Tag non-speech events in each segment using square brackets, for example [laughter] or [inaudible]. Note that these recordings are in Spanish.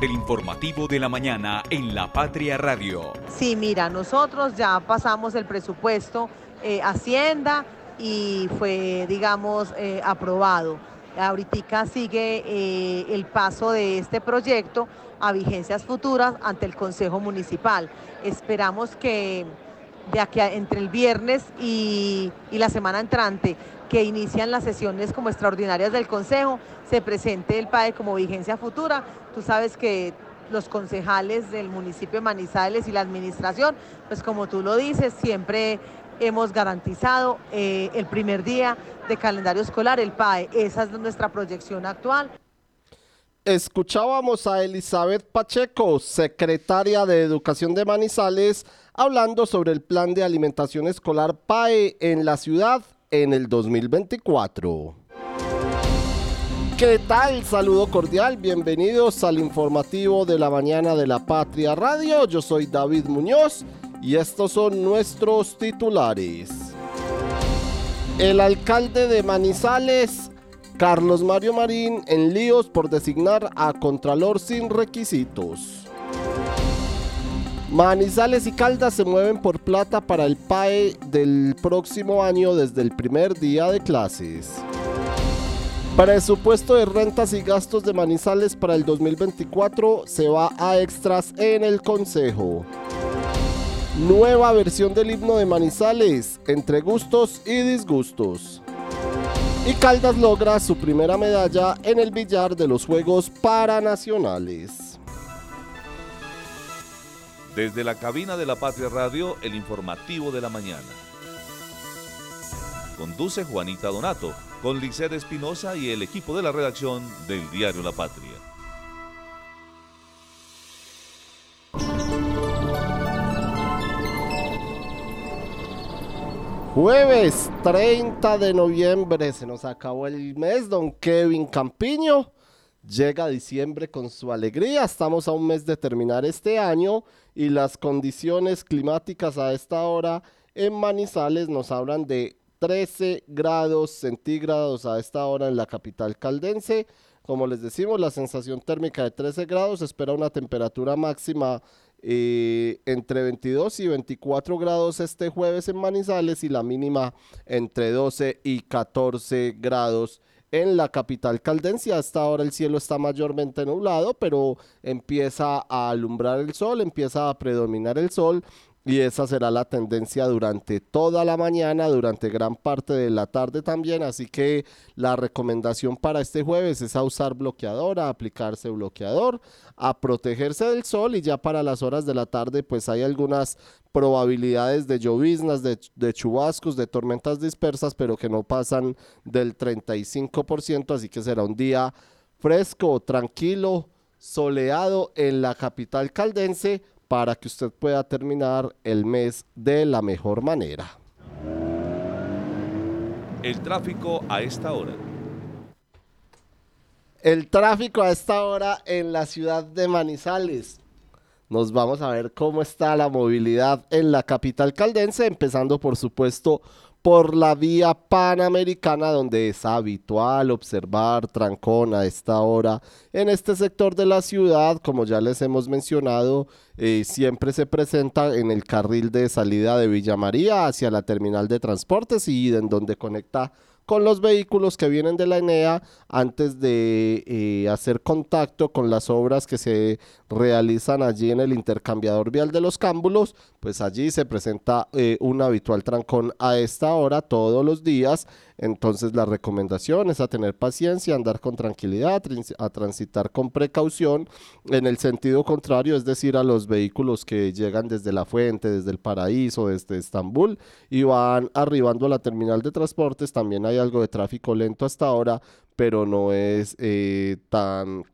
El informativo de la mañana en La Patria Radio. Sí, mira, nosotros ya pasamos el presupuesto eh, Hacienda y fue, digamos, eh, aprobado. Ahorita sigue eh, el paso de este proyecto a vigencias futuras ante el Consejo Municipal. Esperamos que de aquí entre el viernes y, y la semana entrante que inician las sesiones como extraordinarias del Consejo, se presente el PAE como vigencia futura. Tú sabes que los concejales del municipio de Manizales y la administración, pues como tú lo dices, siempre hemos garantizado eh, el primer día de calendario escolar, el PAE. Esa es nuestra proyección actual. Escuchábamos a Elizabeth Pacheco, secretaria de Educación de Manizales, hablando sobre el plan de alimentación escolar PAE en la ciudad en el 2024. ¿Qué tal? Saludo cordial, bienvenidos al informativo de la mañana de la Patria Radio. Yo soy David Muñoz y estos son nuestros titulares. El alcalde de Manizales, Carlos Mario Marín, en líos por designar a Contralor sin requisitos. Manizales y Caldas se mueven por plata para el PAE del próximo año desde el primer día de clases. Presupuesto de rentas y gastos de Manizales para el 2024 se va a extras en el Consejo. Nueva versión del himno de Manizales, entre gustos y disgustos. Y Caldas logra su primera medalla en el billar de los Juegos Paranacionales. Desde la cabina de la Patria Radio, el informativo de la mañana. Conduce Juanita Donato, con Liced Espinosa y el equipo de la redacción del diario La Patria. Jueves 30 de noviembre, se nos acabó el mes, don Kevin Campiño. Llega diciembre con su alegría, estamos a un mes de terminar este año y las condiciones climáticas a esta hora en Manizales nos hablan de 13 grados centígrados a esta hora en la capital caldense. Como les decimos, la sensación térmica de 13 grados espera una temperatura máxima eh, entre 22 y 24 grados este jueves en Manizales y la mínima entre 12 y 14 grados en la capital caldense. Hasta ahora el cielo está mayormente nublado, pero empieza a alumbrar el sol, empieza a predominar el sol y esa será la tendencia durante toda la mañana, durante gran parte de la tarde también. Así que la recomendación para este jueves es a usar bloqueador, a aplicarse bloqueador, a protegerse del sol y ya para las horas de la tarde pues hay algunas probabilidades de lloviznas, de, de chubascos, de tormentas dispersas, pero que no pasan del 35%. Así que será un día fresco, tranquilo, soleado en la capital caldense para que usted pueda terminar el mes de la mejor manera. El tráfico a esta hora. El tráfico a esta hora en la ciudad de Manizales. Nos vamos a ver cómo está la movilidad en la capital caldense, empezando por supuesto por la vía panamericana donde es habitual observar trancón a esta hora en este sector de la ciudad, como ya les hemos mencionado, eh, siempre se presenta en el carril de salida de Villa María hacia la terminal de transportes y en donde conecta con los vehículos que vienen de la ENEA antes de eh, hacer contacto con las obras que se realizan allí en el intercambiador vial de los cámbulos, pues allí se presenta eh, un habitual trancón a esta hora todos los días. Entonces la recomendación es a tener paciencia, andar con tranquilidad, a transitar con precaución en el sentido contrario, es decir, a los vehículos que llegan desde la fuente, desde el paraíso, desde Estambul y van arribando a la terminal de transportes. También hay algo de tráfico lento hasta ahora, pero no es eh, tan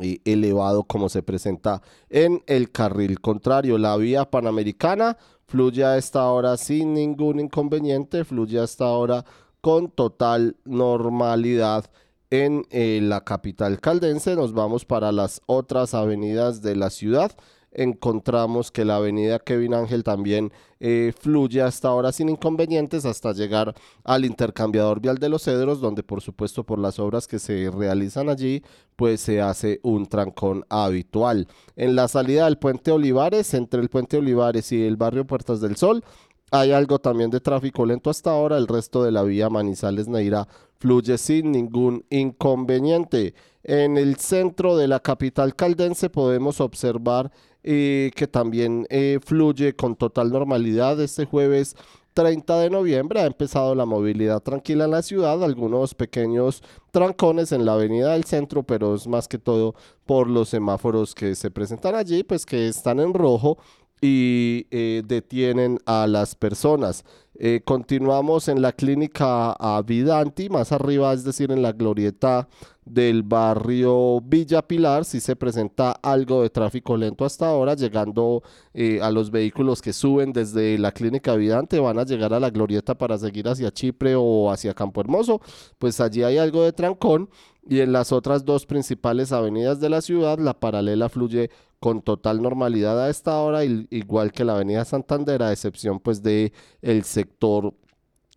eh, elevado como se presenta en el carril contrario. La vía panamericana fluye a esta hora sin ningún inconveniente, fluye a esta hora con total normalidad en eh, la capital caldense. Nos vamos para las otras avenidas de la ciudad encontramos que la avenida Kevin Ángel también eh, fluye hasta ahora sin inconvenientes hasta llegar al intercambiador vial de los cedros, donde por supuesto por las obras que se realizan allí, pues se hace un trancón habitual. En la salida del puente Olivares, entre el puente Olivares y el barrio Puertas del Sol, hay algo también de tráfico lento hasta ahora, el resto de la vía Manizales Neira fluye sin ningún inconveniente. En el centro de la capital caldense podemos observar eh, que también eh, fluye con total normalidad este jueves 30 de noviembre ha empezado la movilidad tranquila en la ciudad, algunos pequeños trancones en la avenida del centro, pero es más que todo por los semáforos que se presentan allí, pues que están en rojo y eh, detienen a las personas. Eh, continuamos en la clínica Vidanti, más arriba, es decir, en la glorieta del barrio Villa Pilar, si se presenta algo de tráfico lento hasta ahora, llegando eh, a los vehículos que suben desde la clínica Vidante, van a llegar a la glorieta para seguir hacia Chipre o hacia Campo Hermoso, pues allí hay algo de trancón y en las otras dos principales avenidas de la ciudad, la paralela fluye con total normalidad a esta hora, igual que la avenida Santander, a excepción pues de el sector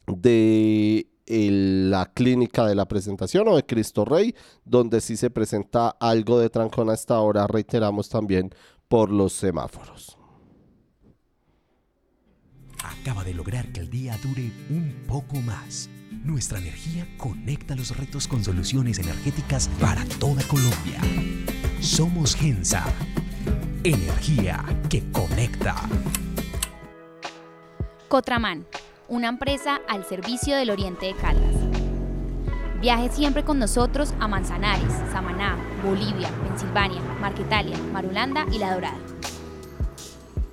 de la clínica de la presentación o de Cristo Rey, donde sí se presenta algo de trancón a esta hora, reiteramos también por los semáforos. Acaba de lograr que el día dure un poco más. Nuestra energía conecta los retos con soluciones energéticas para toda Colombia. Somos Gensa Energía que conecta. Cotraman, una empresa al servicio del Oriente de Caldas. Viaje siempre con nosotros a Manzanares, Samaná, Bolivia, Pensilvania, Marquetalia, Marulanda y La Dorada.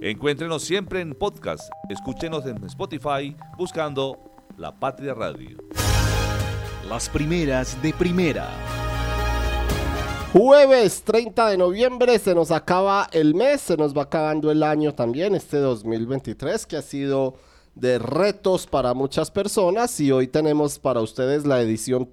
Encuéntrenos siempre en podcast. Escúchenos en Spotify buscando La Patria Radio. Las primeras de primera. Jueves 30 de noviembre se nos acaba el mes, se nos va acabando el año también, este 2023 que ha sido de retos para muchas personas y hoy tenemos para ustedes la edición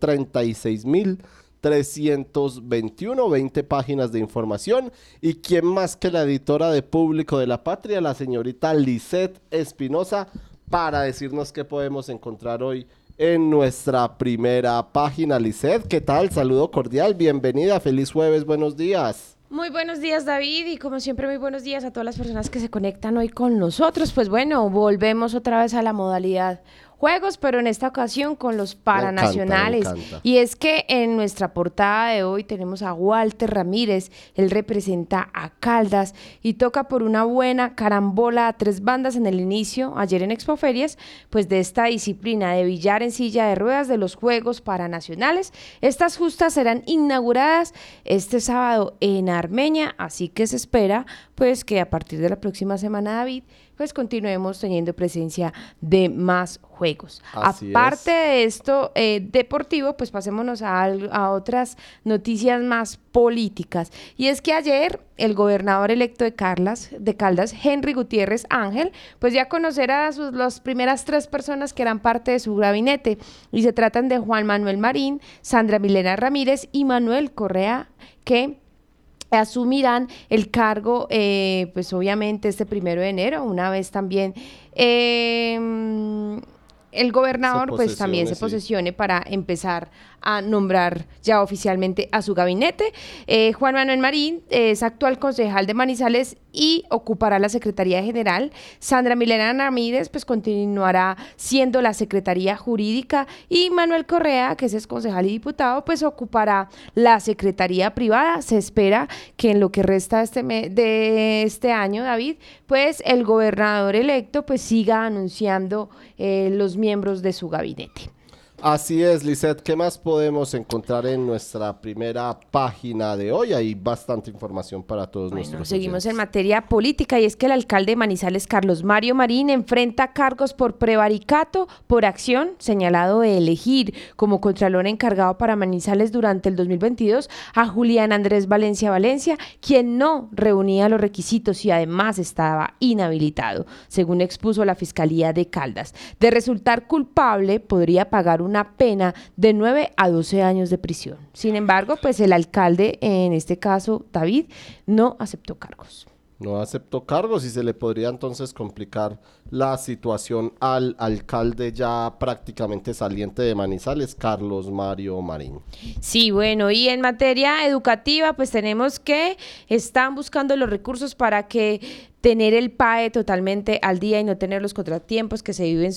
36.321, 20 páginas de información y quién más que la editora de Público de la Patria, la señorita Lisette Espinosa, para decirnos qué podemos encontrar hoy en nuestra primera página. Lisset, ¿qué tal? Saludo cordial, bienvenida, feliz jueves, buenos días. Muy buenos días David y como siempre muy buenos días a todas las personas que se conectan hoy con nosotros. Pues bueno, volvemos otra vez a la modalidad juegos, pero en esta ocasión con los paranacionales. y es que en nuestra portada de hoy tenemos a Walter Ramírez, él representa a Caldas y toca por una buena carambola a tres bandas en el inicio, ayer en Expoferias, pues de esta disciplina de billar en silla de ruedas de los Juegos Paranacionales. Estas justas serán inauguradas este sábado en Armenia, así que se espera pues que a partir de la próxima semana, David, pues continuemos teniendo presencia de más juegos. Aparte de esto eh, deportivo, pues pasémonos a, a, otras noticias más políticas. Y es que ayer el gobernador electo de, Carlas, de Caldas, Henry Gutiérrez Ángel, pues ya conocerá a sus, las primeras tres personas que eran parte de su gabinete. Y se tratan de Juan Manuel Marín, Sandra Milena Ramírez y Manuel Correa, que asumirán el cargo, eh, pues obviamente este primero de enero, una vez también em, el gobernador pues también se posesione para empezar a nombrar ya oficialmente a su gabinete. Eh, Juan Manuel Marín es actual concejal de Manizales y ocupará la Secretaría General. Sandra Milena Ramírez pues continuará siendo la Secretaría Jurídica y Manuel Correa, que es concejal y diputado, pues ocupará la Secretaría Privada. Se espera que en lo que resta este de este año, David, pues el gobernador electo pues siga anunciando eh, los miembros de su gabinete. Así es, Lisette. ¿Qué más podemos encontrar en nuestra primera página de hoy? Hay bastante información para todos bueno, nuestros Seguimos en materia política y es que el alcalde de Manizales, Carlos Mario Marín, enfrenta cargos por prevaricato por acción señalado de elegir como contralor encargado para Manizales durante el 2022 a Julián Andrés Valencia Valencia, quien no reunía los requisitos y además estaba inhabilitado, según expuso la Fiscalía de Caldas. De resultar culpable, podría pagar una pena de 9 a 12 años de prisión. Sin embargo, pues el alcalde, en este caso David, no aceptó cargos. No aceptó cargos y se le podría entonces complicar la situación al alcalde ya prácticamente saliente de Manizales, Carlos Mario Marín. Sí, bueno, y en materia educativa, pues tenemos que están buscando los recursos para que tener el PAE totalmente al día y no tener los contratiempos que se viven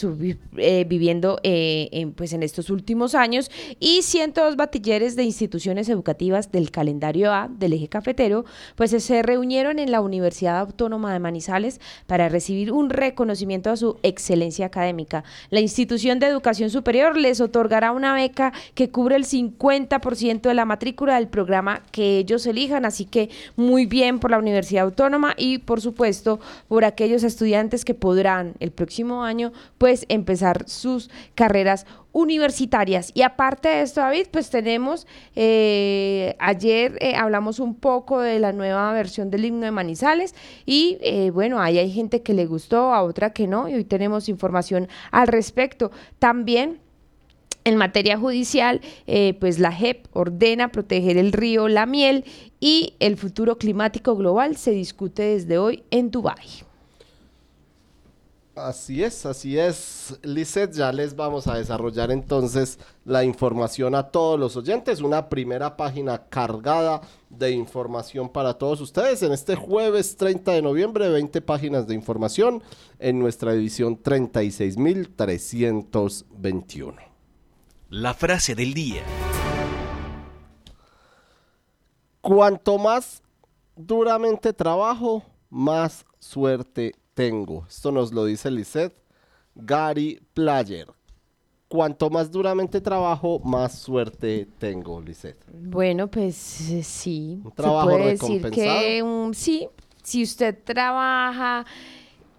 eh, viviendo eh, en, pues en estos últimos años. Y 102 batilleres de instituciones educativas del calendario A del eje cafetero, pues se reunieron en la Universidad Autónoma de Manizales para recibir un reconocimiento a su excelencia académica. La institución de educación superior les otorgará una beca que cubre el 50% de la matrícula del programa que ellos elijan, así que muy bien por la Universidad Autónoma y por supuesto por aquellos estudiantes que podrán el próximo año pues empezar sus carreras universitarias. Y aparte de esto, David, pues tenemos, eh, ayer eh, hablamos un poco de la nueva versión del himno de Manizales y eh, bueno, ahí hay gente que le gustó, a otra que no, y hoy tenemos información al respecto. También en materia judicial, eh, pues la JEP ordena proteger el río La Miel y el futuro climático global se discute desde hoy en Dubái. Así es, así es, Lizeth. Ya les vamos a desarrollar entonces la información a todos los oyentes. Una primera página cargada de información para todos ustedes. En este jueves 30 de noviembre, 20 páginas de información en nuestra edición 36.321. La frase del día. Cuanto más duramente trabajo, más suerte tengo. Esto nos lo dice Lisette Gary Player. Cuanto más duramente trabajo, más suerte tengo, Lisette. Bueno, pues eh, sí. Un trabajo puede decir que sí, si usted trabaja,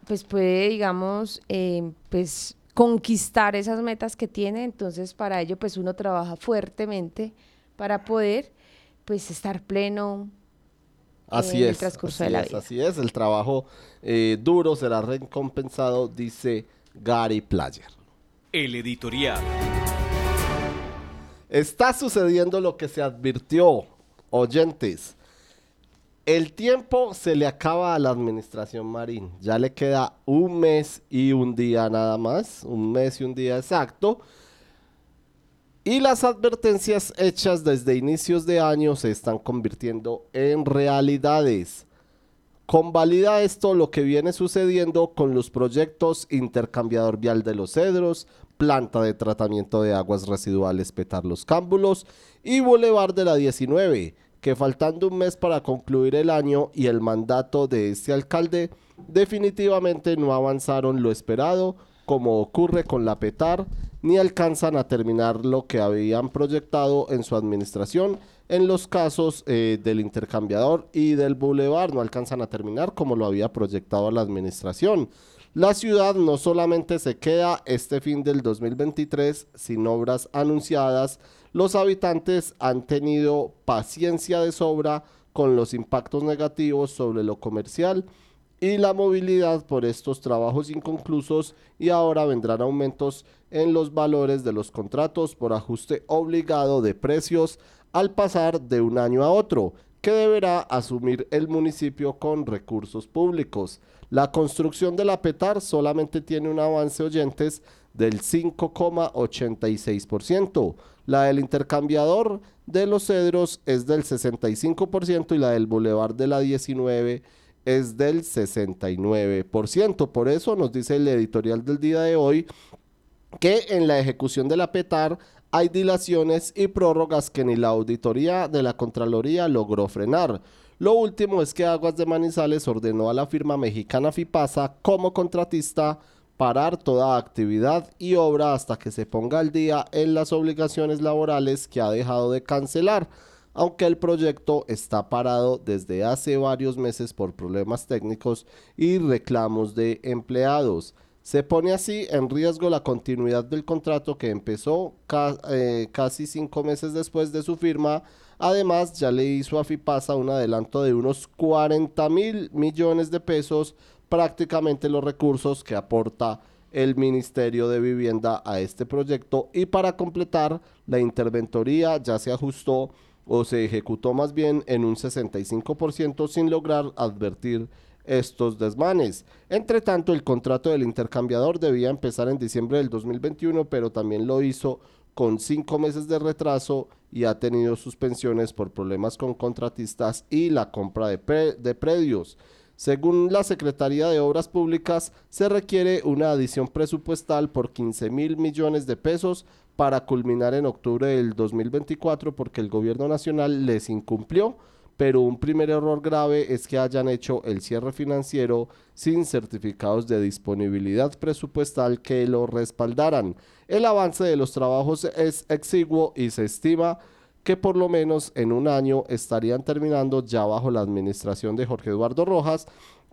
pues puede, digamos, eh, pues conquistar esas metas que tiene, entonces para ello pues uno trabaja fuertemente para poder pues estar pleno así en es, el transcurso de la vida. Así es, el trabajo eh, duro será recompensado, dice Gary Player. El editorial. Está sucediendo lo que se advirtió, oyentes. El tiempo se le acaba a la administración Marín. Ya le queda un mes y un día nada más. Un mes y un día exacto. Y las advertencias hechas desde inicios de año se están convirtiendo en realidades. Convalida esto lo que viene sucediendo con los proyectos Intercambiador Vial de los Cedros, Planta de Tratamiento de Aguas Residuales Petar los Cámbulos y Boulevard de la 19 que faltando un mes para concluir el año y el mandato de este alcalde, definitivamente no avanzaron lo esperado, como ocurre con la PETAR, ni alcanzan a terminar lo que habían proyectado en su administración. En los casos eh, del intercambiador y del bulevar no alcanzan a terminar como lo había proyectado la administración. La ciudad no solamente se queda este fin del 2023 sin obras anunciadas, los habitantes han tenido paciencia de sobra con los impactos negativos sobre lo comercial y la movilidad por estos trabajos inconclusos y ahora vendrán aumentos en los valores de los contratos por ajuste obligado de precios al pasar de un año a otro, que deberá asumir el municipio con recursos públicos. La construcción de la PETAR solamente tiene un avance oyentes del 5,86%. La del intercambiador de los cedros es del 65% y la del Boulevard de la 19 es del 69%. Por eso nos dice el editorial del día de hoy que en la ejecución de la PETAR hay dilaciones y prórrogas que ni la auditoría de la Contraloría logró frenar. Lo último es que Aguas de Manizales ordenó a la firma mexicana FIPASA como contratista parar toda actividad y obra hasta que se ponga al día en las obligaciones laborales que ha dejado de cancelar, aunque el proyecto está parado desde hace varios meses por problemas técnicos y reclamos de empleados. Se pone así en riesgo la continuidad del contrato que empezó eh, casi cinco meses después de su firma. Además, ya le hizo a FIPASA un adelanto de unos 40 mil millones de pesos prácticamente los recursos que aporta el Ministerio de Vivienda a este proyecto y para completar la interventoría ya se ajustó o se ejecutó más bien en un 65% sin lograr advertir estos desmanes. Entre tanto, el contrato del intercambiador debía empezar en diciembre del 2021, pero también lo hizo con cinco meses de retraso y ha tenido suspensiones por problemas con contratistas y la compra de, de predios. Según la Secretaría de Obras Públicas, se requiere una adición presupuestal por 15 mil millones de pesos para culminar en octubre del 2024 porque el gobierno nacional les incumplió, pero un primer error grave es que hayan hecho el cierre financiero sin certificados de disponibilidad presupuestal que lo respaldaran. El avance de los trabajos es exiguo y se estima que por lo menos en un año estarían terminando ya bajo la administración de Jorge Eduardo Rojas,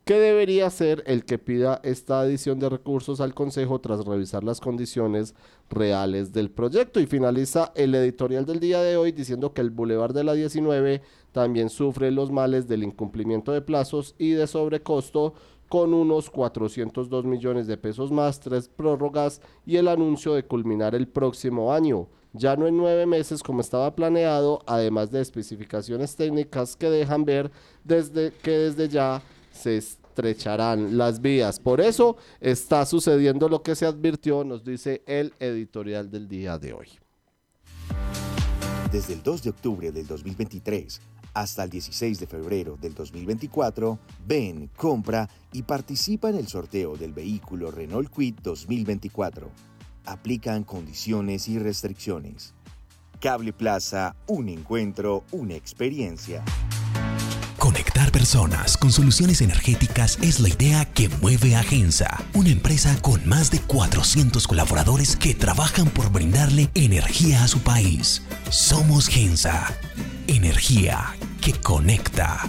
que debería ser el que pida esta adición de recursos al Consejo tras revisar las condiciones reales del proyecto. Y finaliza el editorial del día de hoy diciendo que el Boulevard de la 19 también sufre los males del incumplimiento de plazos y de sobrecosto con unos 402 millones de pesos más, tres prórrogas y el anuncio de culminar el próximo año ya no en nueve meses como estaba planeado, además de especificaciones técnicas que dejan ver desde que desde ya se estrecharán las vías. Por eso está sucediendo lo que se advirtió, nos dice el editorial del día de hoy. Desde el 2 de octubre del 2023 hasta el 16 de febrero del 2024, ven, compra y participa en el sorteo del vehículo Renault Quid 2024 aplican condiciones y restricciones. Cable Plaza, un encuentro, una experiencia. Conectar personas con soluciones energéticas es la idea que mueve a Gensa, una empresa con más de 400 colaboradores que trabajan por brindarle energía a su país. Somos Gensa, energía que conecta.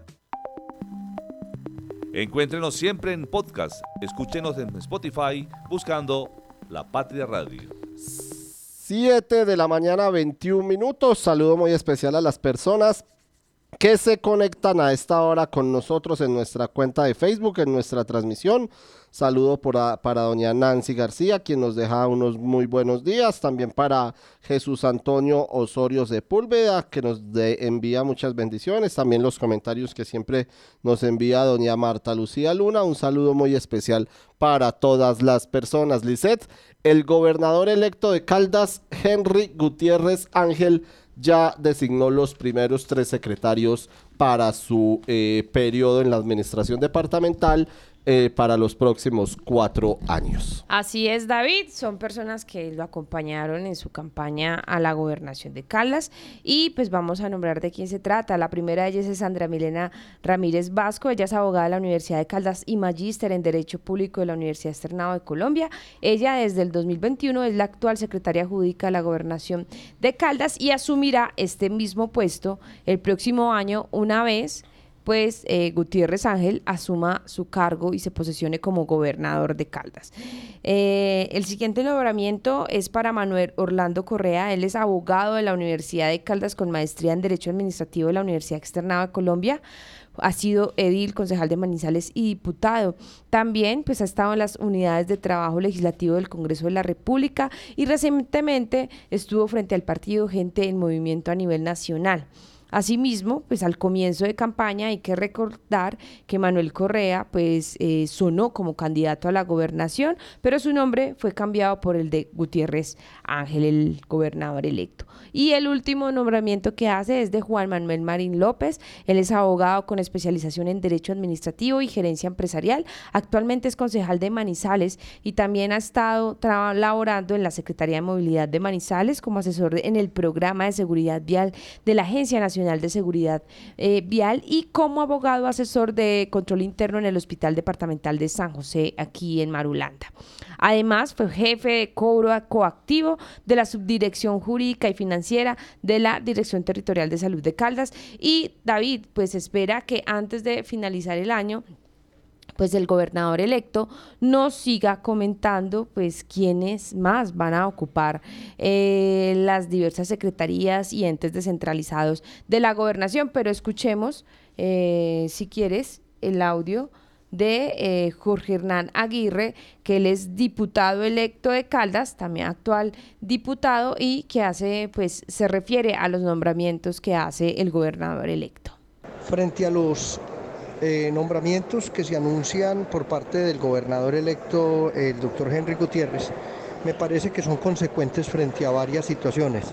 Encuéntrenos siempre en podcast. Escúchenos en Spotify buscando La Patria Radio. 7 de la mañana, 21 minutos. Saludo muy especial a las personas que se conectan a esta hora con nosotros en nuestra cuenta de Facebook, en nuestra transmisión. Saludo para doña Nancy García, quien nos deja unos muy buenos días. También para Jesús Antonio Osorio Sepúlveda, que nos envía muchas bendiciones. También los comentarios que siempre nos envía doña Marta Lucía Luna. Un saludo muy especial para todas las personas. Lisette, el gobernador electo de Caldas, Henry Gutiérrez Ángel, ya designó los primeros tres secretarios para su eh, periodo en la administración departamental eh, para los próximos cuatro años. Así es, David. Son personas que lo acompañaron en su campaña a la gobernación de Caldas. Y pues vamos a nombrar de quién se trata. La primera de ellas es Sandra Milena Ramírez Vasco. Ella es abogada de la Universidad de Caldas y magíster en Derecho Público de la Universidad Externado de Colombia. Ella desde el 2021 es la actual secretaria jurídica de la gobernación de Caldas y asumirá este mismo puesto el próximo año una vez pues eh, Gutiérrez Ángel asuma su cargo y se posesione como gobernador de Caldas. Eh, el siguiente nombramiento es para Manuel Orlando Correa. Él es abogado de la Universidad de Caldas con maestría en Derecho Administrativo de la Universidad Externada de Colombia ha sido edil, concejal de Manizales y diputado. También pues ha estado en las unidades de trabajo legislativo del Congreso de la República y recientemente estuvo frente al partido Gente en Movimiento a nivel nacional. Asimismo, pues al comienzo de campaña hay que recordar que Manuel Correa pues eh, sonó como candidato a la gobernación, pero su nombre fue cambiado por el de Gutiérrez Ángel, el gobernador electo. Y el último nombramiento que hace es de Juan Manuel Marín López. Él es abogado con especialización en Derecho Administrativo y Gerencia Empresarial. Actualmente es concejal de Manizales y también ha estado laborando en la Secretaría de Movilidad de Manizales como asesor en el programa de seguridad vial de la Agencia Nacional de Seguridad eh, Vial y como abogado asesor de control interno en el Hospital Departamental de San José aquí en Marulanda. Además, fue jefe de cobro coactivo de la Subdirección Jurídica y Financiera de la Dirección Territorial de Salud de Caldas. Y David, pues espera que antes de finalizar el año pues el gobernador electo nos siga comentando pues quiénes más van a ocupar eh, las diversas secretarías y entes descentralizados de la gobernación. Pero escuchemos, eh, si quieres, el audio de eh, Jorge Hernán Aguirre, que él es diputado electo de Caldas, también actual diputado, y que hace, pues, se refiere a los nombramientos que hace el gobernador electo. Frente a los eh, nombramientos que se anuncian por parte del gobernador electo, el doctor Henry Gutiérrez, me parece que son consecuentes frente a varias situaciones.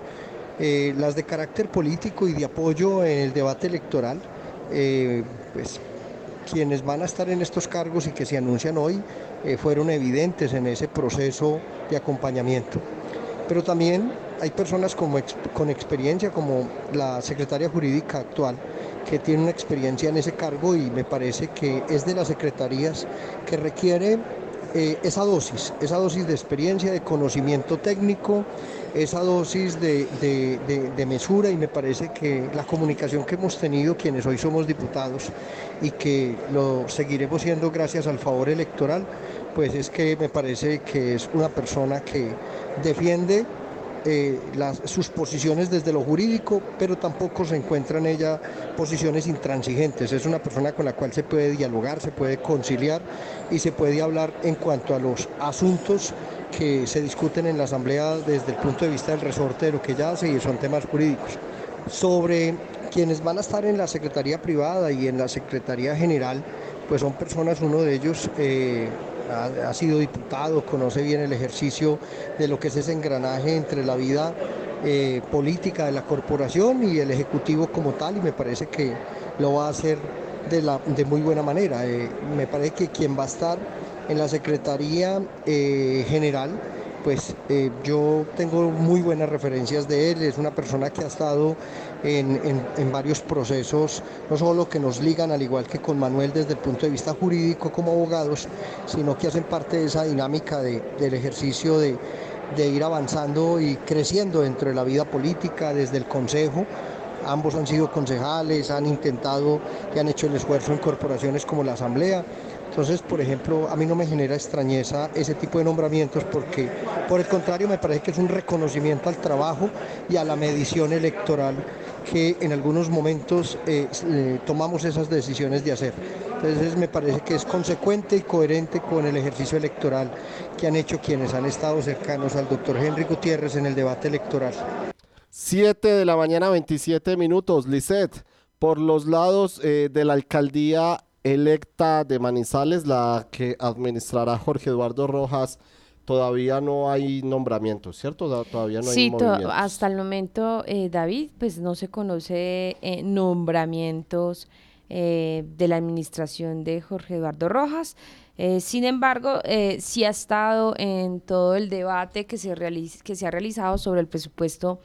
Eh, las de carácter político y de apoyo en el debate electoral, pues quienes van a estar en estos cargos y que se anuncian hoy eh, fueron evidentes en ese proceso de acompañamiento. Pero también hay personas con experiencia, como la secretaria jurídica actual, que tiene una experiencia en ese cargo y me parece que es de las secretarías que requiere eh, esa dosis, esa dosis de experiencia, de conocimiento técnico, esa dosis de, mesura y me parece que la comunicación que hemos tenido quienes hoy somos diputados y que lo seguiremos siendo gracias al favor electoral, pues es que me parece que es una persona que defiende eh, sus posiciones desde lo jurídico, pero tampoco se encuentra en ella posiciones intransigentes. Es una persona con la cual se puede dialogar, se puede conciliar y se puede hablar en cuanto a los asuntos que se discuten en la Asamblea desde el punto de vista del resorte de lo que ella hace y son temas jurídicos. Sobre quienes van a estar en la Secretaría Privada y en la Secretaría General, pues son personas, uno de ellos eh, ha, sido diputado, conoce bien el ejercicio de lo que es ese engranaje entre la vida eh, política de la corporación y el Ejecutivo como tal y me parece que lo va a hacer de, la, de muy buena manera. Eh, me parece que quien va a estar en la Secretaría eh, General, pues eh, yo tengo muy buenas referencias de él, es una persona que ha estado en, varios procesos, no solo que nos ligan, al igual que con Manuel desde el punto de vista jurídico como abogados, sino que hacen parte de esa dinámica del ejercicio de, de ir avanzando y creciendo dentro de la vida política desde el Consejo. Ambos han sido concejales, han intentado y han hecho el esfuerzo en corporaciones como la Asamblea. Entonces, por ejemplo, a mí no me genera extrañeza ese tipo de nombramientos porque, por el contrario, me parece que es un reconocimiento al trabajo y a la medición electoral que en algunos momentos eh, eh, tomamos esas decisiones de hacer. Entonces, me parece que es consecuente y coherente con el ejercicio electoral que han hecho quienes han estado cercanos al doctor Henry Gutiérrez en el debate electoral. 7 de la mañana, 27 minutos. Lisset, por los lados eh, de la alcaldía electa de Manizales, la que administrará Jorge Eduardo Rojas, todavía no hay nombramientos, ¿cierto? Todavía no hay Sí, hasta el momento, eh, David, pues no se conoce eh, nombramientos eh, de la administración de Jorge Eduardo Rojas. sin embargo, sí ha estado en todo el debate que se, que se ha realizado sobre el presupuesto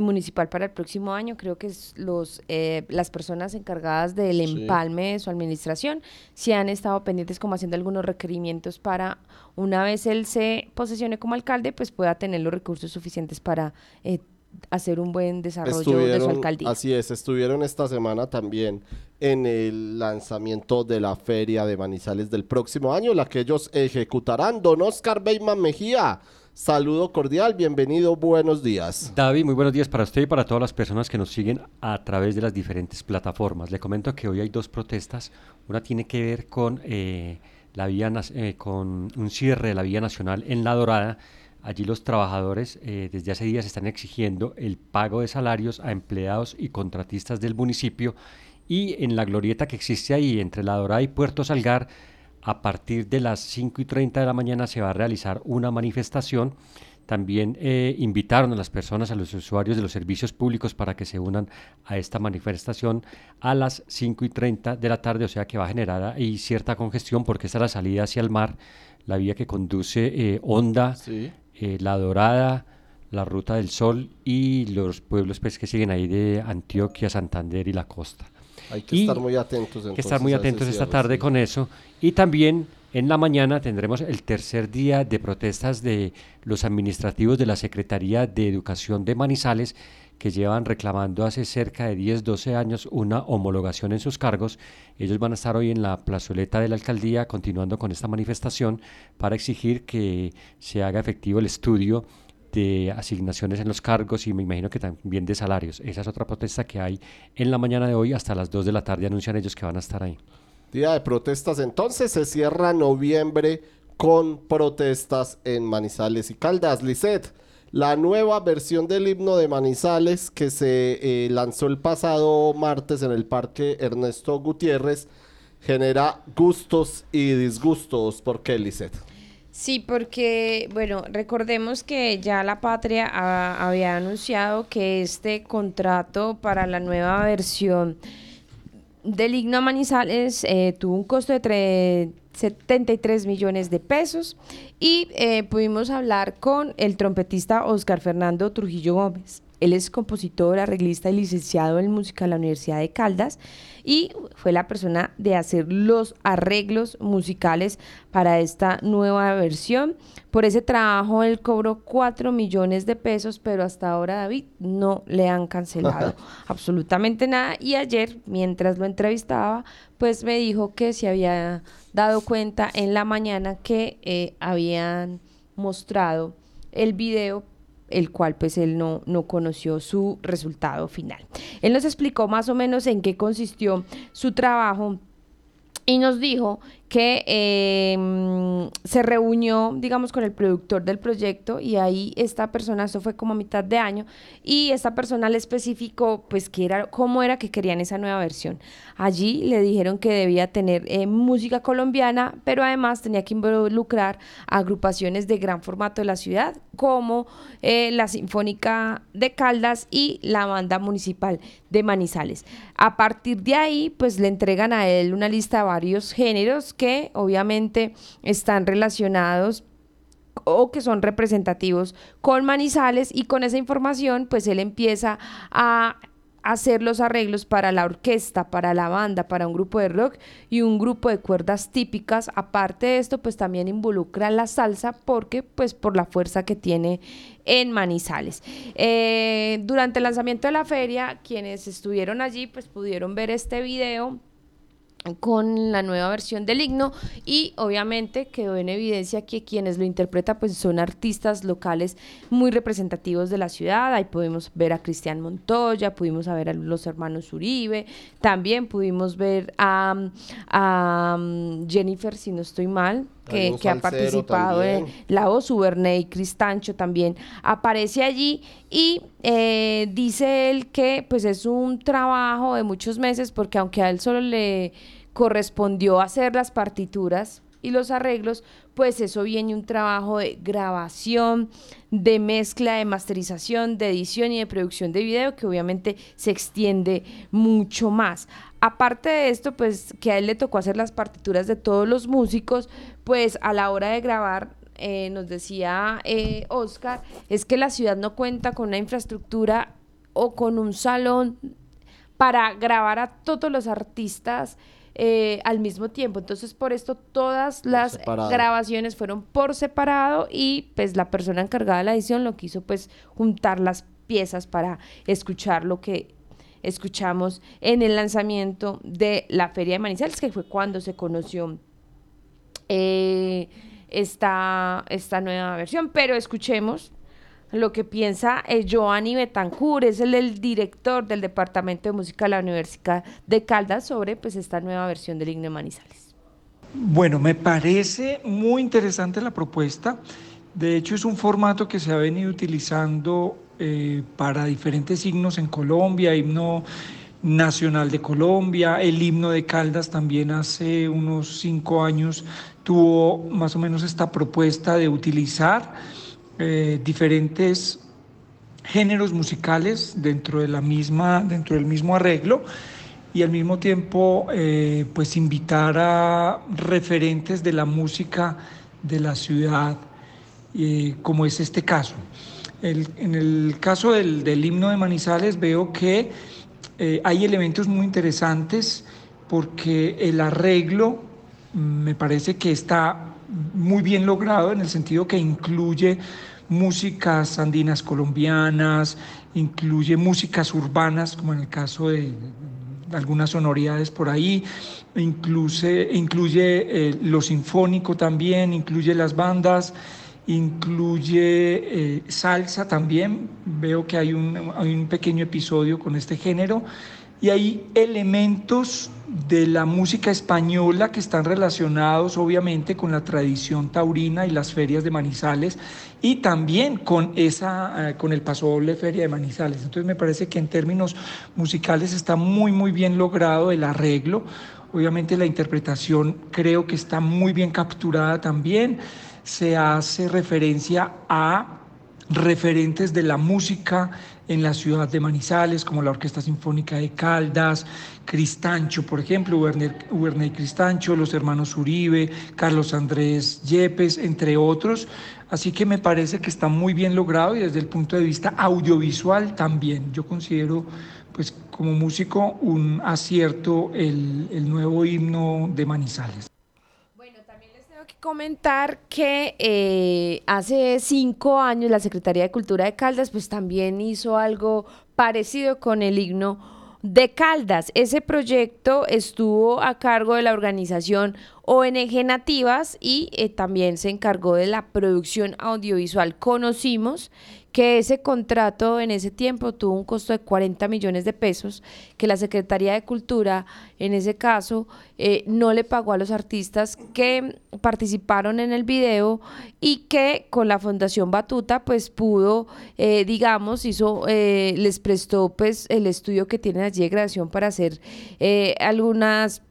municipal para el próximo año. Creo que los, eh, las personas encargadas del empalme de su administración se han estado pendientes como haciendo algunos requerimientos para una vez él se posesione como alcalde, pues pueda tener los recursos suficientes para eh, hacer un buen desarrollo de su alcaldía. Así es, estuvieron esta semana también en el lanzamiento de la feria de Manizales del próximo año, la que ellos ejecutarán. Don Oscar Beyman Mejía, saludo cordial, bienvenido, buenos días. David, muy buenos días para usted y para todas las personas que nos siguen a través de las diferentes plataformas. Le comento que hoy hay dos protestas, una tiene que ver con, eh, la vía, eh, con un cierre de la vía nacional en La Dorada, Allí los trabajadores eh, desde hace días están exigiendo el pago de salarios a empleados y contratistas del municipio y en la glorieta que existe ahí entre La Dorada y Puerto Salgar, a partir de las 5 y 30 de la mañana se va a realizar una manifestación. También eh, invitaron a las personas, a los usuarios de los servicios públicos para que se unan a esta manifestación a las 5 y 30 de la tarde, o sea que va a generar ahí cierta congestión porque esta es la salida hacia el mar, la vía que conduce eh, Honda, eh, La Dorada, la Ruta del Sol y los pueblos pues, que siguen ahí de Antioquia, Santander y la costa. Hay que estar muy atentos. Hay que estar muy atentos esta tarde con eso. Y también en la mañana tendremos el tercer día de protestas de los administrativos de la Secretaría de Educación de Manizales que llevan reclamando hace cerca de 10, 12 años una homologación en sus cargos. Ellos van a estar hoy en la plazoleta de la alcaldía continuando con esta manifestación para exigir que se haga efectivo el estudio de asignaciones en los cargos y me imagino que también de salarios. Esa es otra protesta que hay en la mañana de hoy hasta las 2 de la tarde anuncian ellos que van a estar ahí. Día de protestas entonces se cierra noviembre con protestas en Manizales y Caldas. Lisset, la nueva versión del himno de Manizales que se eh, lanzó el pasado martes en el Parque Ernesto Gutiérrez genera gustos y disgustos. ¿Por qué, Lisset? Sí, porque, bueno, recordemos que ya la patria había anunciado que este contrato para la nueva versión del himno Manizales eh, tuvo un costo de 73 millones de pesos y eh, pudimos hablar con el trompetista Oscar Fernando Trujillo Gómez. Él es compositor, arreglista y licenciado en música en la Universidad de Caldas y fue la persona de hacer los arreglos musicales para esta nueva versión. Por ese trabajo él cobró 4 millones de pesos, pero hasta ahora David no le han cancelado [laughs] absolutamente nada. Y ayer, mientras lo entrevistaba, pues me dijo que se había dado cuenta en la mañana que eh, habían mostrado el video el cual pues él no, no conoció su resultado final. Él nos explicó más o menos en qué consistió su trabajo y nos dijo que em, se reunió, digamos, con el productor del proyecto y ahí esta persona, eso fue como a mitad de año, y esta persona le especificó, pues, que era, cómo era que querían esa nueva versión. Allí le dijeron que debía tener eh, música colombiana, pero además tenía que involucrar agrupaciones de gran formato de la ciudad, como eh, la Sinfónica de Caldas y la Banda Municipal de Manizales. A partir de ahí, pues, le entregan a él una lista de varios géneros que obviamente están relacionados o que son representativos con Manizales y con esa información pues él empieza a hacer los arreglos para la orquesta, para la banda, para un grupo de rock y un grupo de cuerdas típicas. Aparte de esto, pues también involucra la salsa porque pues por la fuerza que tiene en Manizales. Eh, durante el lanzamiento de la feria, quienes estuvieron allí pues pudieron ver este video con la nueva versión del himno y obviamente quedó en evidencia que quienes lo interpretan pues son artistas locales muy representativos de la ciudad, ahí pudimos ver a Cristian Montoya, pudimos ver a los hermanos Uribe, también pudimos ver a, Jennifer, si no estoy mal, que, ha participado en La Voz, y Cristancho también aparece allí y eh, dice él que pues es un trabajo de muchos meses porque aunque a él solo le correspondió hacer las partituras y los arreglos, pues eso viene un trabajo de grabación, de mezcla, de masterización, de edición y de producción de video que obviamente se extiende mucho más. Aparte de esto, pues que a él le tocó hacer las partituras de todos los músicos, pues a la hora de grabar eh, nos decía eh, Oscar, es que la ciudad no cuenta con una infraestructura o con un salón para grabar a todos los artistas eh, al mismo tiempo. Entonces, por esto todas las grabaciones fueron por separado y pues la persona encargada de la edición lo quiso pues juntar las piezas para escuchar lo que escuchamos en el lanzamiento de la Feria de Manizales, que fue cuando se conoció eh, esta, esta nueva versión. Pero escuchemos lo que piensa eh, Joanny Betancourt, es el, el, director del Departamento de Música de la Universidad de Caldas, sobre pues, esta nueva versión del himno de Manizales. Bueno, me parece muy interesante la propuesta. De hecho, es un formato que se ha venido utilizando eh, para diferentes himnos en Colombia, himno nacional de Colombia, el himno de Caldas también hace unos cinco años tuvo más o menos esta propuesta de utilizar eh, diferentes géneros musicales dentro de la misma, dentro del mismo arreglo y al mismo tiempo eh, pues invitar a referentes de la música de la ciudad, como es este caso en el caso del, himno de Manizales veo que eh, hay elementos muy interesantes porque el arreglo mm, me parece que está muy bien logrado en el sentido que incluye músicas andinas colombianas, incluye músicas urbanas, como en el caso de, algunas sonoridades por ahí, incluye, incluye eh, lo sinfónico también, incluye las bandas incluye eh, salsa también, veo que hay un, hay un pequeño episodio con este género y hay elementos de la música española que están relacionados obviamente con la tradición taurina y las ferias de Manizales y también con esa eh, con el paso doble feria de Manizales. Entonces me parece que en términos musicales está muy muy bien logrado el arreglo. Obviamente la interpretación creo que está muy bien capturada también se hace referencia a referentes de la música en la ciudad de Manizales, como la Orquesta Sinfónica de Caldas, Cristancho, por ejemplo, Uberney Cristancho, los hermanos Uribe, Carlos Andrés Yepes, entre otros. Así que me parece que está muy bien logrado y desde el punto de vista audiovisual también. Yo considero, pues como músico, un acierto el, el nuevo himno de Manizales comentar que eh, hace cinco años la Secretaría de Cultura de Caldas pues también hizo algo parecido con el himno de Caldas. Ese proyecto estuvo a cargo de la organización ONG Nativas y eh, también se encargó de la producción audiovisual. Conocimos que ese contrato en ese tiempo tuvo un costo de 40 millones de pesos, que la Secretaría de Cultura en ese caso eh, no le pagó a los artistas que participaron en el video y que con la Fundación Batuta pues pudo, eh, digamos, hizo, eh, les prestó pues el estudio que tienen allí de grabación para hacer algunas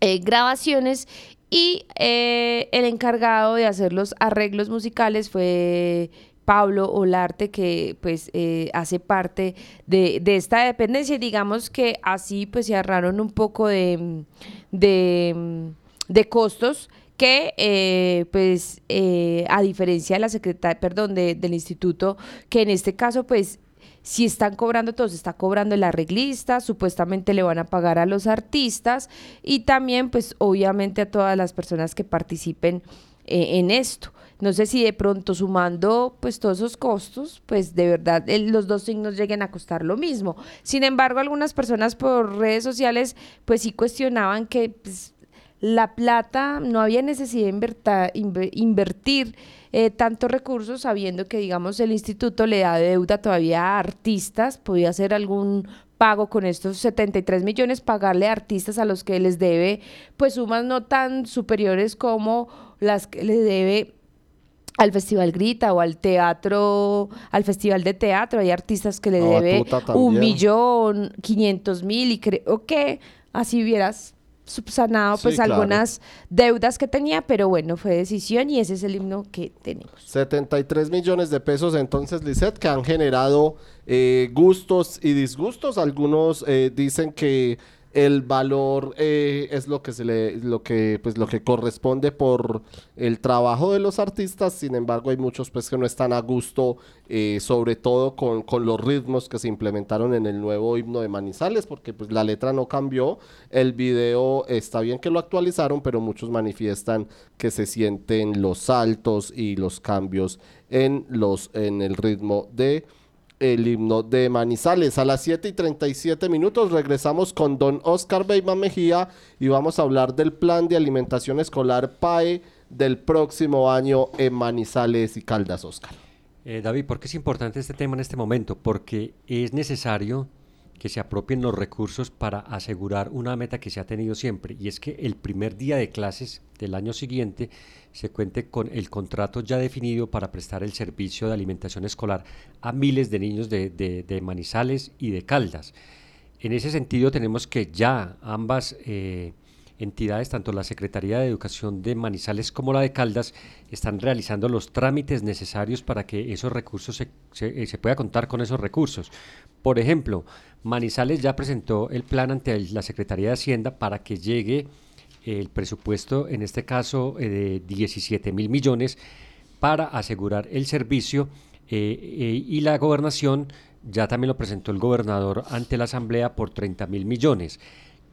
grabaciones y el encargado de hacer los arreglos musicales fue Pablo Olarte, que pues eh, hace parte de, esta dependencia. digamos que así pues se ahorraron un poco de, de, costos que eh, pues eh, a diferencia de la secretaria, perdón, del instituto, que en este caso pues si están cobrando todos, está cobrando el arreglista, supuestamente le van a pagar a los artistas y también pues obviamente a todas las personas que participen en esto. No sé si de pronto sumando pues todos esos costos, pues de verdad los dos signos lleguen a costar lo mismo. Sin embargo, algunas personas por redes sociales pues sí cuestionaban que pues, la plata no había necesidad de invertir eh, tantos recursos sabiendo que digamos el instituto le da deuda todavía a artistas, podía hacer algún pago con estos 73 millones, pagarle a artistas a los que les debe pues sumas no tan superiores como las que le debe al Festival Grita o al teatro, al Festival de Teatro. Hay artistas que le debe un millón, quinientos mil y creo que así hubieras subsanado pues algunas deudas que tenía, pero bueno, fue decisión y ese es el himno que tenemos. 73 millones de pesos entonces, Lisette, que han generado eh, gustos y disgustos. Algunos eh, dicen que el valor eh, es lo que se le lo que pues lo que corresponde por el trabajo de los artistas. Sin embargo hay muchos pues que no están a gusto eh, sobre todo con, con, los ritmos que se implementaron en el nuevo himno de Manizales porque pues la letra no cambió. El video está bien que lo actualizaron pero muchos manifiestan que se sienten los saltos y los cambios en los en el ritmo de el himno de Manizales. A las 7 y 37 minutos regresamos con don Oscar Beyman Mejía y vamos a hablar del plan de alimentación escolar PAE del próximo año en Manizales y Caldas, Oscar. Eh, David, ¿por qué es importante este tema en este momento? Porque es necesario que se apropien los recursos para asegurar una meta que se ha tenido siempre, y es que el primer día de clases del año siguiente se cuente con el contrato ya definido para prestar el servicio de alimentación escolar a miles de niños de, Manizales y de Caldas. En ese sentido tenemos que ya ambas eh, entidades, tanto la Secretaría de Educación de Manizales como la de Caldas, están realizando los trámites necesarios para que esos recursos se, se, eh, pueda contar con esos recursos. Por ejemplo, Manizales ya presentó el plan ante la Secretaría de Hacienda para que llegue el presupuesto, en este caso eh, de 17 mil millones, para asegurar el servicio eh, y la gobernación ya también lo presentó el gobernador ante la Asamblea por 30 mil millones.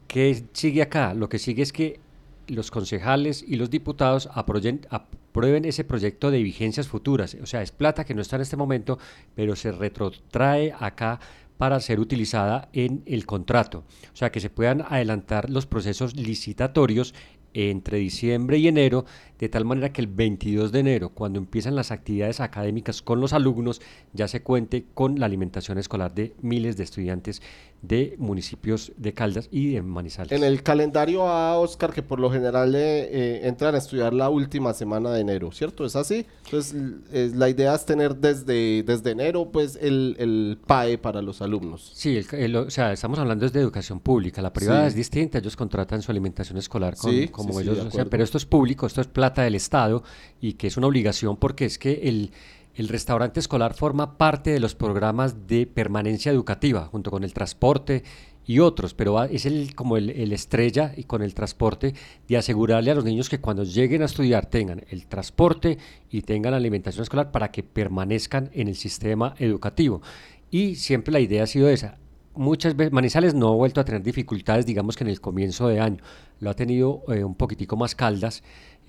¿Qué sigue acá? Lo que sigue es que los concejales y los diputados aprueben, ese proyecto de vigencias futuras. O sea, es plata que no está en este momento, pero se retrotrae acá para ser utilizada en el contrato. O sea, que se puedan adelantar los procesos licitatorios entre diciembre y enero, de tal manera que el 22 de enero, cuando empiezan las actividades académicas con los alumnos, ya se cuente con la alimentación escolar de miles de estudiantes de municipios de Caldas y de Manizales. En el calendario a Oscar, que por lo general eh, eh, entran a estudiar la última semana de enero, ¿cierto? ¿Es así? Entonces, la idea es tener desde, desde enero, pues, el, el PAE para los alumnos. Sí, o sea, estamos hablando de educación pública. La privada es distinta, ellos contratan su alimentación escolar con, como ellos, pero esto es público, esto es plata del Estado y que es una obligación porque es que el el restaurante escolar forma parte de los programas de permanencia educativa, junto con el transporte y otros, pero es el, como el, estrella y con el transporte de asegurarle a los niños que cuando lleguen a estudiar tengan el transporte y tengan alimentación escolar para que permanezcan en el sistema educativo. Y siempre la idea ha sido esa. Muchas veces Manizales no ha vuelto a tener dificultades, digamos que en el comienzo de año, lo ha tenido eh, un poquitico más caldas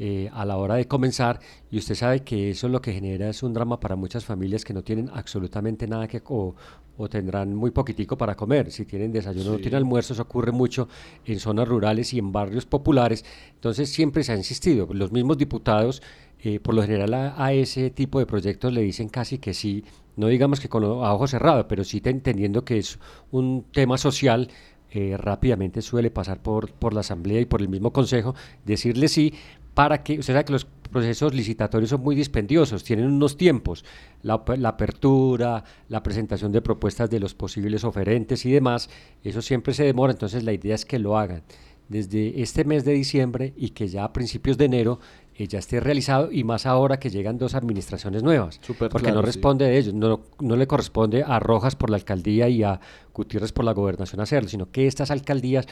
eh, a la hora de comenzar y usted sabe que eso lo que genera es un drama para muchas familias que no tienen absolutamente nada que o, o tendrán muy poquitico para comer. Si tienen desayuno, no tienen almuerzo, eso ocurre mucho en zonas rurales y en barrios populares. Entonces siempre se ha insistido. Los mismos diputados, eh, por lo general a, ese tipo de proyectos le dicen casi que sí, no digamos que con a ojo cerrado, pero sí entendiendo que es un tema social eh, rápidamente suele pasar por, por la Asamblea y por el mismo Consejo, decirle sí, para que, usted sabe que los procesos licitatorios son muy dispendiosos, tienen unos tiempos, la, apertura, la presentación de propuestas de los posibles oferentes y demás, eso siempre se demora, entonces la idea es que lo hagan desde este mes de diciembre y que ya a principios de enero eh, ya esté realizado y más ahora que llegan dos administraciones nuevas, porque no responde de ellos, no, no le corresponde a Rojas por la alcaldía y a Gutiérrez por la gobernación hacerlo, sino que estas alcaldías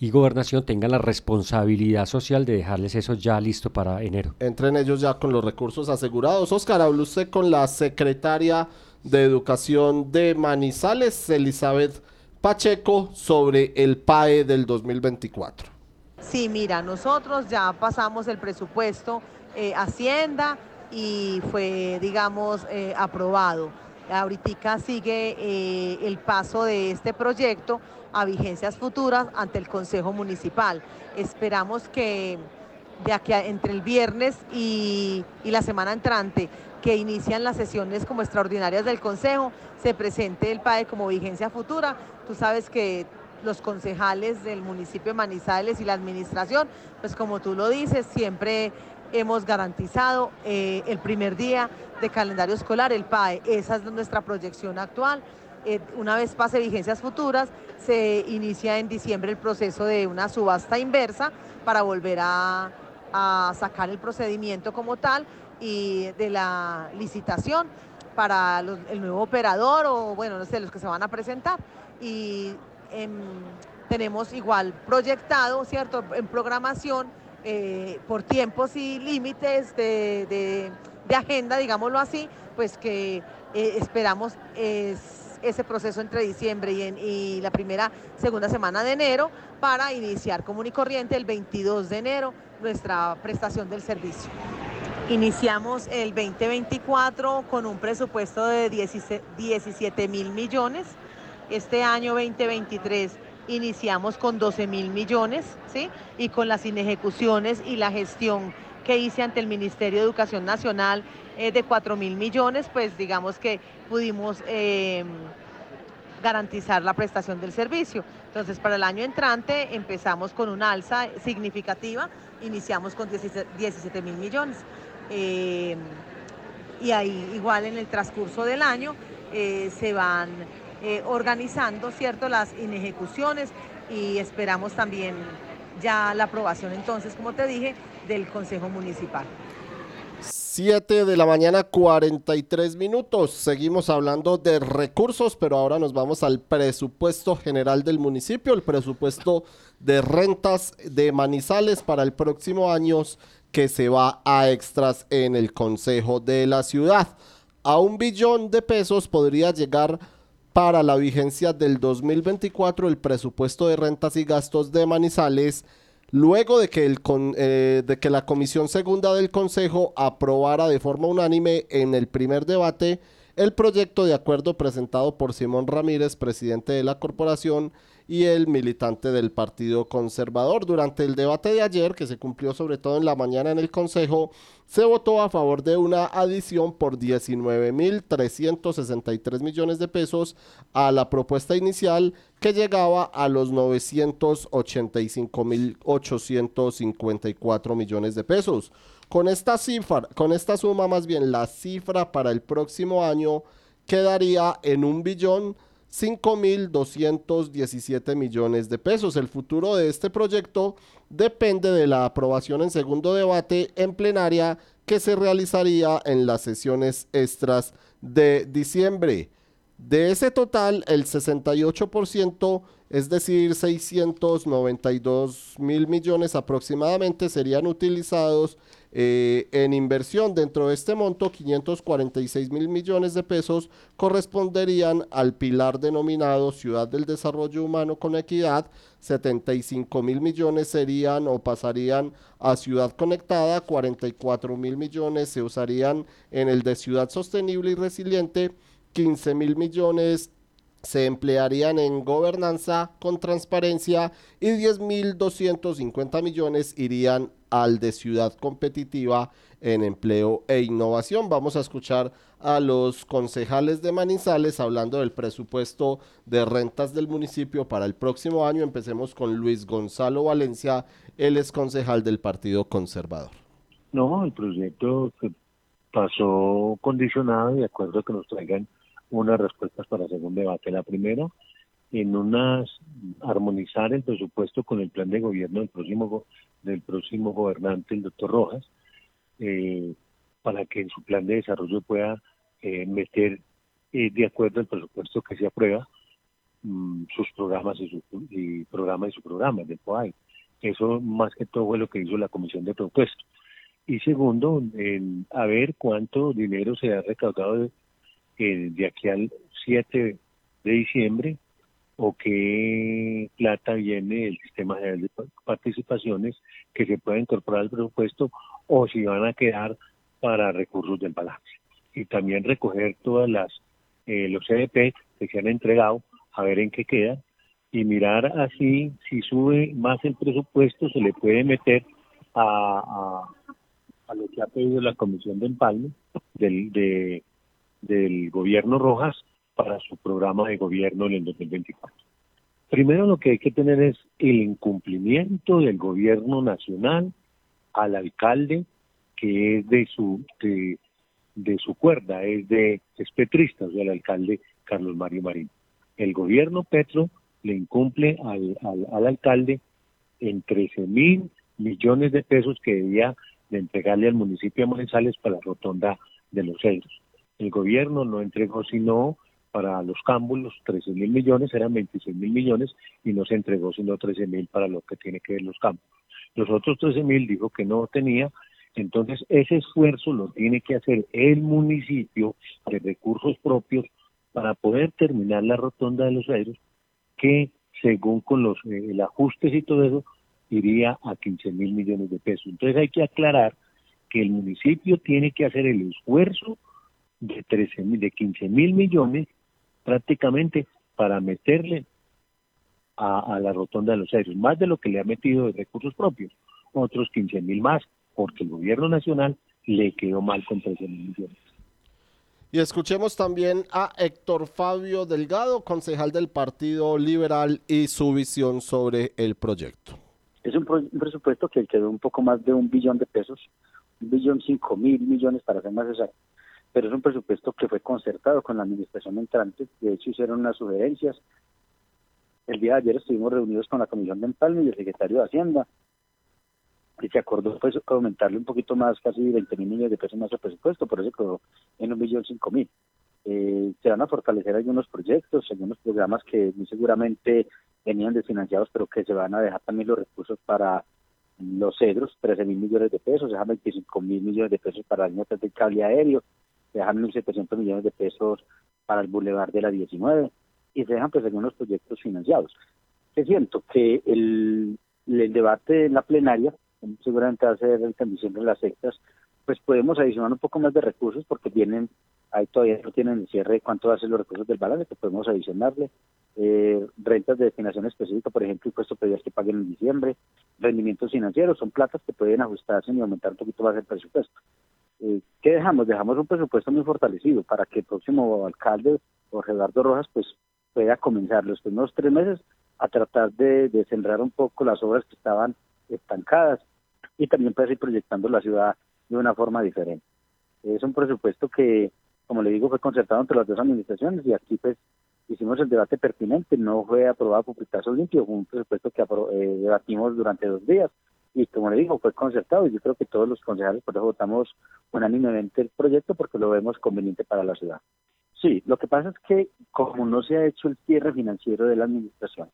y gobernación tengan la responsabilidad social de dejarles eso ya listo para enero. Entren ellos ya con los recursos asegurados. Oscar, habló usted con la secretaria de Educación de Manizales, Elizabeth Pacheco, sobre el PAE del 2024. Sí, mira, nosotros ya pasamos el presupuesto eh, Hacienda y fue, digamos, eh, aprobado. Ahorita sigue eh, el paso de este proyecto a vigencias futuras ante el Consejo Municipal. Esperamos que de aquí entre el viernes y, la semana entrante, que inician las sesiones como extraordinarias del Consejo, se presente el PAE como vigencia futura. Tú sabes que los concejales del municipio de Manizales y la administración, pues como tú lo dices, siempre hemos garantizado eh, el primer día de calendario escolar, el PAE. Esa es nuestra proyección actual. Eh, una vez pase vigencias futuras, se inicia en diciembre el proceso de una subasta inversa para volver a, sacar el procedimiento como tal y de la licitación para el nuevo operador o bueno, no sé, los que se van a presentar. Y em, tenemos igual proyectado, ¿cierto? En programación eh, por tiempos y límites de, agenda, digámoslo así, pues que eh, esperamos es ese proceso entre diciembre y, y, la primera, segunda semana de enero para iniciar común y corriente el 22 de enero nuestra prestación del servicio. Iniciamos el 2024 con un presupuesto de 17 mil millones. Este año 2023 iniciamos con 12 mil millones, ¿sí? Y con las inejecuciones y la gestión que hice ante el Ministerio de Educación Nacional eh, de 4 mil millones, pues digamos que pudimos eh, garantizar la prestación del servicio. Entonces, para el año entrante empezamos con una alza significativa, iniciamos con 17 mil millones. Eh, y ahí igual en el transcurso del año se van eh, organizando, ¿cierto?, las inejecuciones y esperamos también ya la aprobación entonces, como te dije, del Consejo Municipal. 7 de la mañana 43 minutos. Seguimos hablando de recursos, pero ahora nos vamos al presupuesto general del municipio, el presupuesto de rentas de Manizales para el próximo año que se va a extras en el Consejo de la Ciudad. A un billón de pesos podría llegar para la vigencia del 2024 el presupuesto de rentas y gastos de Manizales, luego de que, el eh, de que la Comisión Segunda del Consejo aprobara de forma unánime en el primer debate el proyecto de acuerdo presentado por Simón Ramírez, presidente de la corporación, y el militante del Partido Conservador. Durante el debate de ayer, que se cumplió sobre todo en la mañana en el Consejo, se votó a favor de una adición por 19.363 millones de pesos a la propuesta inicial que llegaba a los 985.854 millones de pesos. Con esta cifra, con esta suma más bien, la cifra para el próximo año quedaría en un billón 5.217 millones de pesos. El futuro de este proyecto depende de la aprobación en segundo debate en plenaria que se realizaría en las sesiones extras de diciembre. De ese total, el 68%, es decir, 692 mil millones aproximadamente, serían utilizados eh, en inversión dentro de este monto, 546 mil millones de pesos corresponderían al pilar denominado Ciudad del Desarrollo Humano con Equidad, 75 mil millones serían o pasarían a Ciudad Conectada, 44 mil millones se usarían en el de Ciudad Sostenible y Resiliente, 15 mil millones se emplearían en gobernanza con transparencia y 10.250 millones irían al de ciudad competitiva en empleo e innovación. Vamos a escuchar a los concejales de Manizales hablando del presupuesto de rentas del municipio para el próximo año. Empecemos con Luis Gonzalo Valencia, él es concejal del Partido Conservador. No, el proyecto pasó condicionado de acuerdo a que nos traigan unas respuestas para segundo debate. La primera, en unas armonizar el presupuesto con el plan de gobierno del próximo del próximo gobernante, el doctor Rojas, eh, para que en su plan de desarrollo pueda eh, meter eh, de acuerdo al presupuesto que se aprueba mm, sus programas y su y programa y su programa de POAI. Eso más que todo fue lo que hizo la comisión de propuestos. Y segundo, a ver cuánto dinero se ha recaudado de, de aquí al 7 de diciembre o qué plata viene del sistema general de participaciones que se pueda incorporar al presupuesto o si van a quedar para recursos del balance. Y también recoger todas las eh, los CDP que se han entregado, a ver en qué quedan y mirar así si sube más el presupuesto se le puede meter a, a, lo que ha pedido la Comisión de Empalme del, de, del gobierno Rojas para su programa de gobierno en el 2024. Primero lo que hay que tener es el incumplimiento del gobierno nacional al alcalde que es de su de, su cuerda, es de es petrista, o sea, el alcalde Carlos Mario Marín. El gobierno Petro le incumple al, al, alcalde en 13 mil millones de pesos que debía de entregarle al municipio de Manizales para la rotonda de los Cedros. El gobierno no entregó sino para los cámbulos 13 mil millones, eran 26 mil millones y no se entregó sino 13 mil para lo que tiene que ver los cámbulos. Los otros 13 mil dijo que no tenía, entonces ese esfuerzo lo tiene que hacer el municipio de recursos propios para poder terminar la rotonda de los aeros, que según con los eh, ajustes y todo eso, iría a 15 mil millones de pesos. Entonces hay que aclarar que el municipio tiene que hacer el esfuerzo de 13 mil, de 15 mil millones prácticamente para meterle a, la rotonda de los aires, más de lo que le ha metido de recursos propios, otros 15 mil más, porque el gobierno nacional le quedó mal con 13 mil millones. Y escuchemos también a Héctor Fabio Delgado, concejal del Partido Liberal, y su visión sobre el proyecto. Es un, presupuesto que quedó un poco más de un billón de pesos, un billón cinco mil millones para ser más exacto, pero es un presupuesto que fue concertado con la administración entrante, de hecho hicieron unas sugerencias. El día de ayer estuvimos reunidos con la Comisión de Empalme y el secretario de Hacienda, y se acordó pues aumentarle un poquito más, casi 20 mil millones de pesos más al presupuesto, por eso quedó en un millón cinco mil. Eh, se van a fortalecer algunos proyectos, algunos programas que muy seguramente venían desfinanciados, pero que se van a dejar también los recursos para los cedros, 13 mil millones de pesos, se dejan 25 mil millones de pesos para las notas del cable aéreo, se dejan 1.700 millones de pesos para el bulevar de la 19 y se dejan pues algunos proyectos financiados. Que siento que el, el debate en la plenaria seguramente va a ser en diciembre las sectas, pues podemos adicionar un poco más de recursos porque vienen, ahí todavía no tienen el cierre de cuánto va a ser los recursos del balance, que podemos adicionarle. Eh, rentas de destinación específica, por ejemplo, impuesto predial que paguen en diciembre, rendimientos financieros, son platas que pueden ajustarse y aumentar un poquito más el presupuesto. Eh, ¿Qué dejamos? Dejamos un presupuesto muy fortalecido para que el próximo alcalde, Jorge Eduardo Rojas, pues pueda comenzar los primeros tres meses a tratar de, de sembrar un poco las obras que estaban estancadas y también puede ir proyectando la ciudad de una forma diferente. Es un presupuesto que, como le digo, fue concertado entre las dos administraciones y aquí pues hicimos el debate pertinente, no fue aprobado por pitazo limpio, fue un presupuesto que eh, debatimos durante dos días y como le digo, fue concertado y yo creo que todos los concejales por eso votamos unánimemente el proyecto porque lo vemos conveniente para la ciudad. Sí, lo que pasa es que como no se ha hecho el cierre financiero de la administración,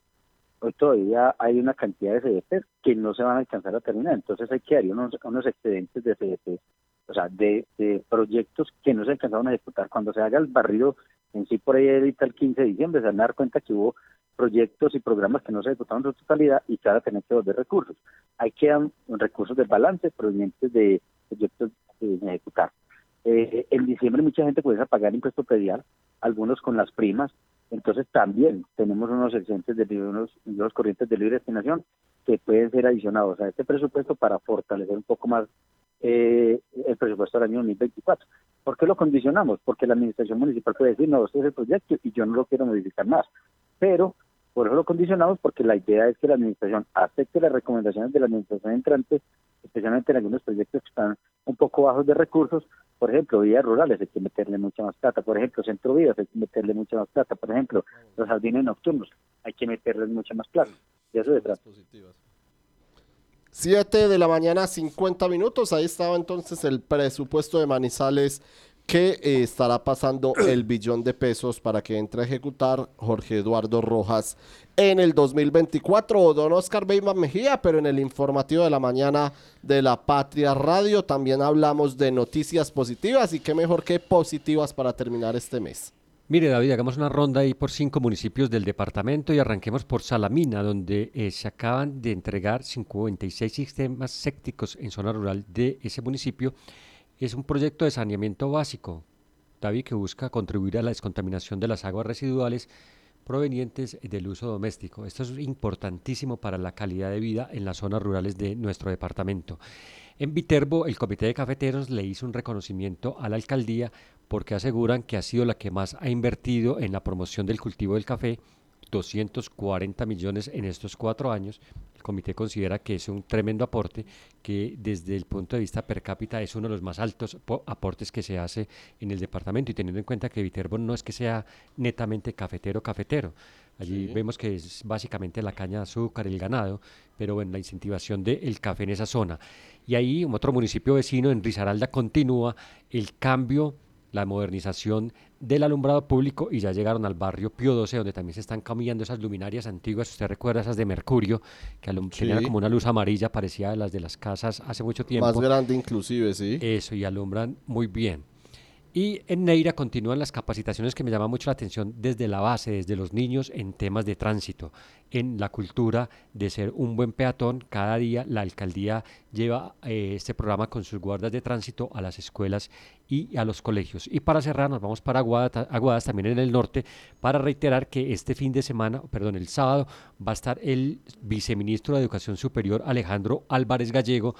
hoy todavía hay una cantidad de CDP que no se van a alcanzar a terminar, entonces hay que dar unos, unos excedentes de CDP, o sea, de, proyectos que no se alcanzaron a ejecutar. Cuando se haga el barrido en sí por ahí ahorita el 15 de diciembre, se van a dar cuenta que hubo proyectos y programas que no se ejecutaron en su totalidad y ahora tener que volver recursos. Hay quedan recursos de balance provenientes de proyectos de ejecutar. Eh, en diciembre mucha gente puede pagar impuesto predial, algunos con las primas, entonces también tenemos unos excedentes de unos, unos corrientes de libre destinación que pueden ser adicionados a este presupuesto para fortalecer un poco más eh, el presupuesto del año 2024. ¿Por qué lo condicionamos? Porque la administración municipal puede decir, no, este es el proyecto y yo no lo quiero modificar más. Pero por eso lo condicionamos porque la idea es que la administración acepte las recomendaciones de la administración entrante, especialmente en algunos proyectos que están un poco bajos de recursos, por ejemplo, vías rurales hay que meterle mucha más plata, por ejemplo, centro vías hay que meterle mucha más plata, por ejemplo, los jardines nocturnos hay que meterle mucha más plata. Y eso detrás. 7 de la mañana, 50 minutos. Ahí estaba entonces el presupuesto de Manizales que eh, estará pasando el [clears throat] billón de pesos para que entre a ejecutar Jorge Eduardo Rojas en el 2024 o don Oscar Beyman Mejía, pero en el informativo de la mañana de la Patria Radio también hablamos de noticias positivas y qué mejor que positivas para terminar este mes. Mire David, hagamos una ronda ahí por cinco municipios del departamento y arranquemos por Salamina, donde eh, se acaban de entregar 56 sistemas sépticos en zona rural de ese municipio es un proyecto de saneamiento básico, David, que busca contribuir a la descontaminación de las aguas residuales provenientes del uso doméstico. Esto es importantísimo para la calidad de vida en las zonas rurales de nuestro departamento. En Viterbo, el Comité de Cafeteros le hizo un reconocimiento a la alcaldía porque aseguran que ha sido la que más ha invertido en la promoción del cultivo del café 240 millones en estos cuatro años. El comité considera que es un tremendo aporte que desde el punto de vista per cápita es uno de los más altos aportes que se hace en el departamento y teniendo en cuenta que Viterbo no es que sea netamente cafetero cafetero. Allí vemos que es básicamente la caña de azúcar, el ganado, pero bueno, la incentivación del café en esa zona. Y ahí, otro municipio vecino, en Risaralda, continúa el cambio la modernización del alumbrado público y ya llegaron al barrio Pío 12 donde también se están cambiando esas luminarias antiguas, usted recuerda esas de mercurio, que tenían como una luz amarilla parecida a las de las casas hace mucho tiempo. Más grande inclusive, sí. Eso, y alumbran muy bien. Y en Neira continúan las capacitaciones que me llaman mucho la atención desde la base, desde los niños en temas de tránsito, en la cultura de ser un buen peatón. Cada día la alcaldía lleva eh, este programa con sus guardas de tránsito a las escuelas y a los colegios. Y para cerrar, nos vamos para Aguadas, también en el norte, para reiterar que este fin de semana, perdón, el sábado, va a estar el viceministro de Educación Superior, Alejandro Álvarez Gallego,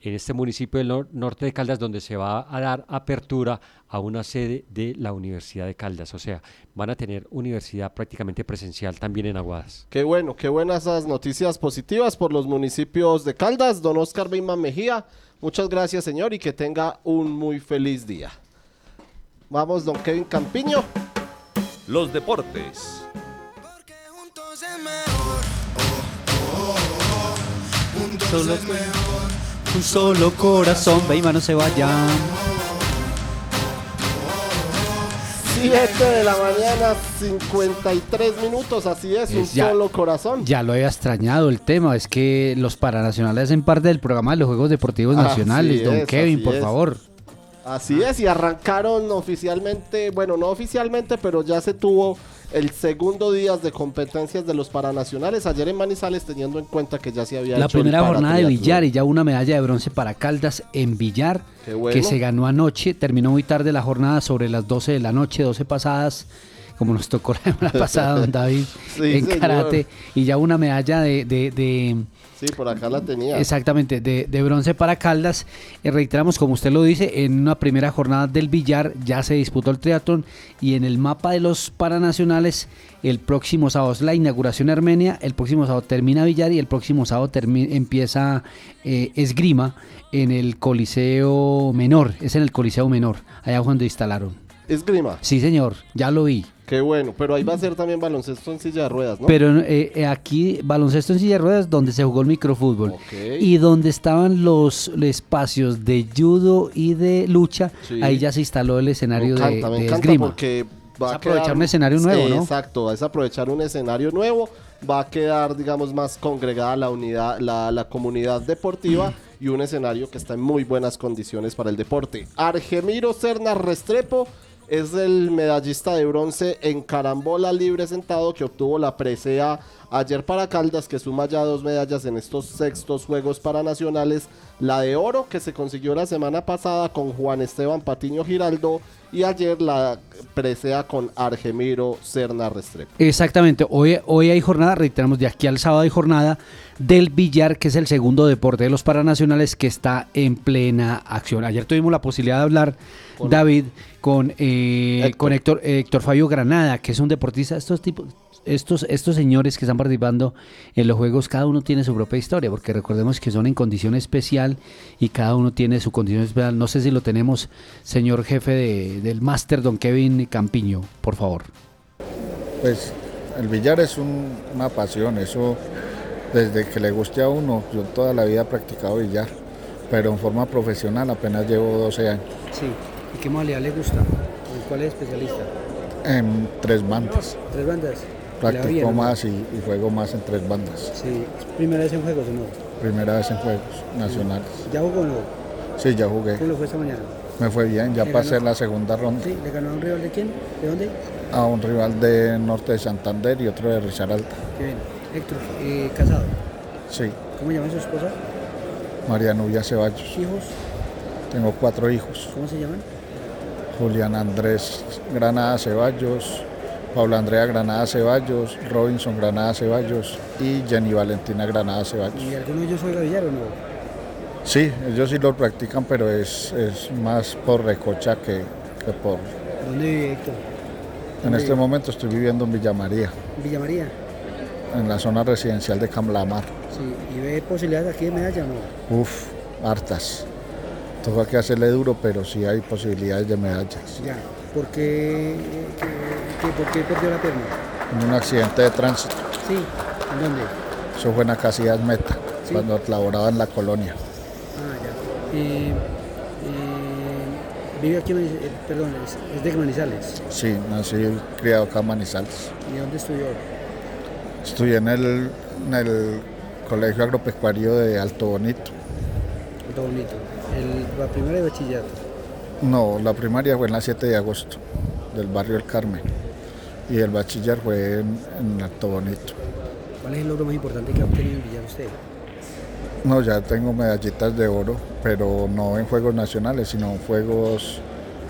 en este municipio del norte de Caldas, donde se va a dar apertura a una sede de la Universidad de Caldas. O sea, van a tener universidad prácticamente presencial también en Aguadas. Qué bueno, qué buenas esas noticias positivas por los municipios de Caldas. Don Oscar Beyman Mejía, muchas gracias, señor, y que tenga un muy feliz día. Vamos, don Kevin Campiño. Los deportes. Solo un solo corazón, Beyman, no se vayan. 7 de la mañana, 53 minutos, así es, un solo corazón. Ya lo había extrañado el tema, es que los paranacionales hacen parte del programa de los Juegos Deportivos Nacionales. Don Kevin, por favor. Así es, y arrancaron oficialmente, bueno, no oficialmente, pero ya se tuvo el segundo día de competencias de los paranacionales ayer en Manizales, teniendo en cuenta que ya se había la primera jornada de billar y ya una medalla de bronce para Caldas en billar que se ganó anoche. Terminó muy tarde la jornada sobre las 12 de la noche, 12 pasadas como nos tocó la semana [laughs] pasada, don David, en karate, y ya una medalla de, Sí, por acá la tenía. Exactamente, de, bronce para Caldas. Eh, reiteramos, como usted lo dice, en una primera jornada del billar ya se disputó el triatlón y en el mapa de los paranacionales el próximo sábado es la inauguración Armenia, el próximo sábado termina billar y el próximo sábado empieza eh, esgrima en el Coliseo Menor, es en el Coliseo Menor, allá donde instalaron. ¿Esgrima? Sí, señor, ya lo vi. Qué bueno, pero ahí va a ser también baloncesto en silla de ruedas, ¿no? Pero eh, eh, aquí baloncesto en silla de ruedas donde se jugó el microfútbol y donde estaban los, espacios de judo y de lucha, ahí ya se instaló el escenario de, me esgrima. Porque va a aprovechar un escenario nuevo, ¿no? Exacto, es aprovechar un escenario nuevo, va a quedar, digamos, más congregada la unidad, la, la comunidad deportiva. y un escenario que está en muy buenas condiciones para el deporte. Argemiro Cerna Restrepo es el medallista de bronce en carambola libre sentado que obtuvo la presea ayer para Caldas, que suma ya dos medallas en estos sextos Juegos Paranacionales. La de oro que se consiguió la semana pasada con Juan Esteban Patiño Giraldo y ayer la presea con Argemiro Serna Restrepo. Exactamente, hoy, hoy hay jornada, reiteramos, de aquí al sábado hay jornada del billar, que es el segundo deporte de los Paranacionales que está en plena acción. Ayer tuvimos la posibilidad de hablar, David, con, eh, con Héctor, Héctor Fabio Granada, que es un deportista, estos tipos estos, estos señores que están participando en los juegos, cada uno tiene su propia historia, porque recordemos que son en condición especial y cada uno tiene su condición especial. No sé si lo tenemos, señor jefe de, del máster, don Kevin Campiño, por favor. Pues el billar es una pasión, eso desde que le guste a uno, yo toda la vida he practicado billar, pero en forma profesional apenas llevo 12 años. Sí, ¿y qué modalidad le gusta? ¿Cuál es especialista? En tres bandas. ¿Tres bandas? Practico más y, juego más en tres bandas. Sí, ¿primera vez en juegos o no? Primera vez en juegos nacionales. ¿Ya jugó o no? Sí, ya jugué. ¿Cómo lo fue esta mañana? Me fue bien, ya pasé la segunda ronda. Sí, ¿le ganó a un rival de quién? ¿De dónde? A un rival de Norte de Santander y otro de Risaralda. Qué bien. Héctor, eh, ¿casado? Sí. ¿Cómo llama su esposa? María Nubia Ceballos. ¿Hijos? Tengo cuatro hijos. ¿Cómo se llaman? Julián Andrés Granada Ceballos, Paula Andrea Granada Ceballos, Robinson Granada Ceballos y Jenny Valentina Granada Ceballos. ¿Y alguno de ellos juega billar o no? Sí, ellos sí lo practican, pero es, es más por recocha que, que por... ¿Dónde vive Héctor? En este momento estoy viviendo en Villa María. ¿Villa María? En la zona residencial de Camlamar. Sí, ¿y ve posibilidades aquí de medalla o no? Uf, hartas. Toca que hacerle duro, pero sí hay posibilidades de medallas. Ya, ¿por qué, por qué perdió la pierna? En un accidente de tránsito. Sí, ¿en dónde? Eso fue en Acacias Meta, cuando laboraba en la colonia. Ah, ya. Eh, ¿Vive aquí, eh, perdón, es, de Manizales? Sí, nací y criado acá en Manizales. ¿Y dónde estudió? Estudié en el, en el Colegio Agropecuario de Alto Bonito. Alto Bonito la primera de bachillerato. No, la primaria fue en la 7 de agosto, del barrio El Carmen. Y el bachiller fue en, en Alto Bonito. ¿Cuál es el logro más importante que ha obtenido en Villar usted? No, ya tengo medallitas de oro, pero no en juegos nacionales, sino en juegos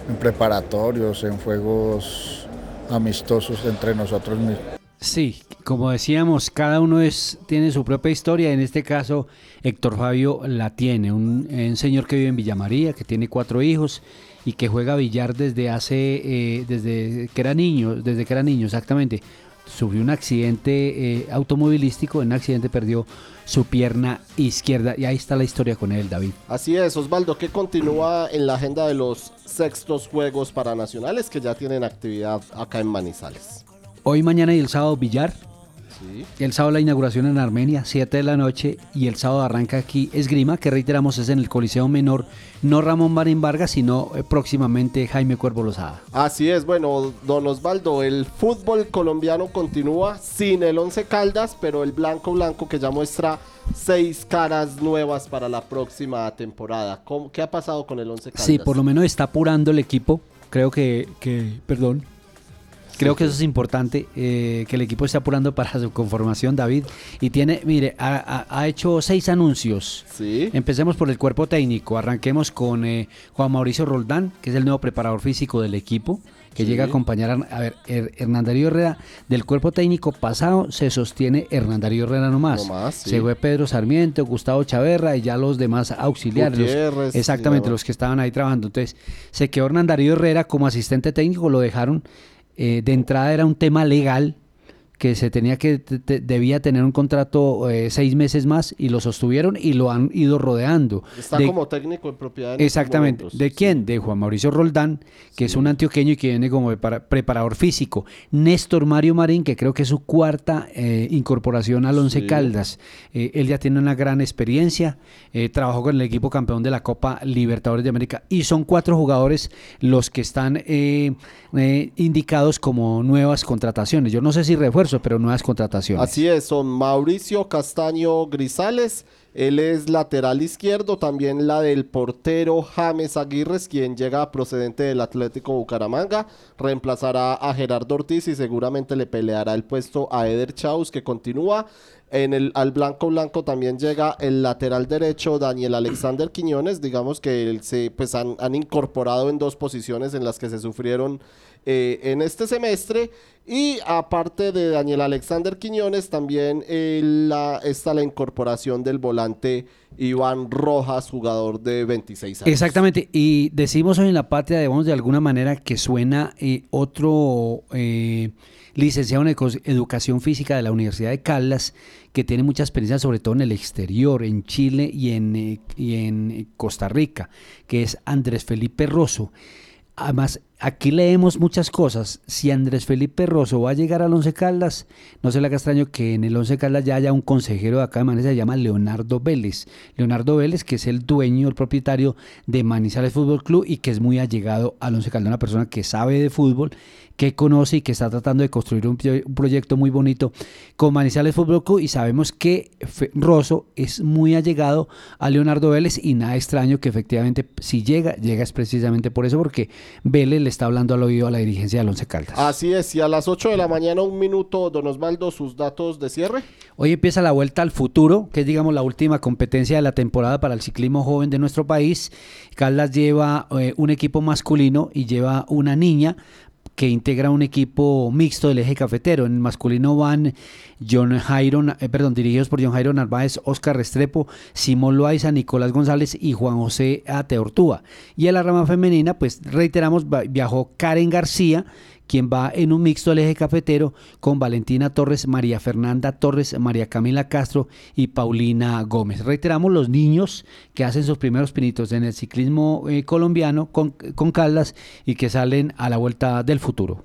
en preparatorios, en juegos amistosos entre nosotros mismos. Sí, como decíamos, cada uno es, tiene su propia historia. En este caso, Héctor Fabio la tiene. Un, un señor que vive en Villa María, que tiene cuatro hijos y que juega billar desde hace, eh, desde que era niño, desde que era niño, exactamente. Sufrió un accidente eh, automovilístico, en un accidente perdió su pierna izquierda y ahí está la historia con él, David. Así es, Osvaldo, que continúa en la agenda de los sextos Juegos Paranacionales que ya tienen actividad acá en Manizales. Hoy, mañana y el sábado billar. Sí. El sábado la inauguración en Armenia, 7 de la noche, y el sábado arranca aquí esgrima, que reiteramos es en el Coliseo Menor, no Ramón Marín Vargas, sino eh, próximamente Jaime Cuervo Lozada. Así es, bueno, don Osvaldo, el fútbol colombiano continúa sin el Once Caldas, pero el blanco blanco que ya muestra seis caras nuevas para la próxima temporada. ¿Cómo- ¿Qué ha pasado con el Once Caldas? Sí, por lo menos está apurando el equipo. Creo que, que perdón. Creo que eso es importante, eh, que el equipo esté apurando para su conformación, David. Y tiene, mire, ha, ha- hecho seis anuncios. Sí. Empecemos por el cuerpo técnico. Arranquemos con eh, Juan Mauricio Roldán, que es el nuevo preparador físico del equipo, que Sí. llega a acompañar a, a ver, Her- Hernán Darío Herrera. Del cuerpo técnico pasado se sostiene Hernán Darío Herrera nomás. Nomás, sí. Se fue Pedro Sarmiento, Gustavo Chaverra y ya los demás auxiliares. los- exactamente, los que estaban ahí trabajando. Entonces, se quedó Hernán Darío Herrera como asistente técnico, lo dejaron. Eh, de entrada era un tema legal que se tenía que te- debía tener un contrato eh, seis meses más y lo sostuvieron y lo han ido rodeando. Está De- como técnico en propiedad. en Exactamente. momentos. ¿De quién? De Juan Mauricio Roldán, que es un antioqueño y que viene como prepara- preparador físico. Néstor Mario Marín, que creo que es su cuarta eh, incorporación al Once Sí. Caldas. Eh, él ya tiene una gran experiencia, trabajó con el equipo campeón de la Copa Libertadores de América y son cuatro jugadores los que están indicados como nuevas contrataciones. Yo no sé si pero nuevas contrataciones. Así es, son Mauricio Castaño Grisales, él es lateral izquierdo, también la del portero James Aguirres, quien llega procedente del Atlético Bucaramanga, reemplazará a Gerardo Ortiz y seguramente le peleará el puesto a Eder Chaus, que continúa. En el al blanco blanco también llega el lateral derecho Daniel Alexander Quiñones, digamos que él se pues han, han incorporado en dos posiciones en las que se sufrieron eh, en este semestre. Y aparte de Daniel Alexander Quiñones también eh, está la incorporación del volante Iván Rojas, jugador de 26 años. Exactamente, y decimos hoy en la patria, digamos de alguna manera que suena eh, otro licenciado en educación física de la Universidad de Caldas, que tiene mucha experiencia sobre todo en el exterior, en Chile y en, eh, y en Costa Rica, que es Andrés Felipe Rosso. Además, aquí leemos muchas cosas. Si Andrés Felipe Rosso va a llegar al Once Caldas, no se le haga extraño que en el Once Caldas ya haya un consejero de acá de Manizales, se llama Leonardo Vélez. Leonardo Vélez, que es el dueño, el propietario de Manizales Fútbol Club y que es muy allegado al Once Caldas, una persona que sabe de fútbol, que conoce y que está tratando de construir un, pro- un proyecto muy bonito con Manizales Fútbol Club y sabemos que Fe- Rosso es muy allegado a Leonardo Vélez y nada extraño que efectivamente si llega, llega es precisamente por eso, porque Vélez le está hablando al oído a la dirigencia del Once Caldas. Así es, y a las 8 de la mañana, un minuto, don Osvaldo, sus datos de cierre. Hoy empieza la Vuelta al Futuro, que es digamos la última competencia de la temporada para el ciclismo joven de nuestro país. Caldas lleva eh, un equipo masculino y lleva una niña que integra un equipo mixto del eje cafetero. En el masculino van John Jairo, eh, perdón, dirigidos por John Jairo Narváez, Oscar Restrepo, Simón Loaiza, Nicolás González y Juan José Ateortúa. Y en la rama femenina, pues reiteramos, viajó Karen García, quien va en un mixto del eje cafetero con Valentina Torres, María Fernanda Torres, María Camila Castro y Paulina Gómez. Reiteramos los niños que hacen sus primeros pinitos en el ciclismo eh, colombiano con, con Caldas y que salen a la vuelta del futuro.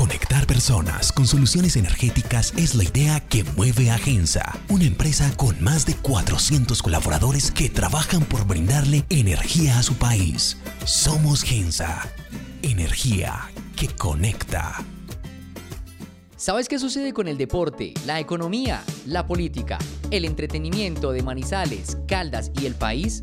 Conectar personas con soluciones energéticas es la idea que mueve a Gensa, una empresa con más de 400 colaboradores que trabajan por brindarle energía a su país. Somos Gensa, energía que conecta. ¿Sabes qué sucede con el deporte, la economía, la política, el entretenimiento de Manizales, Caldas y el país?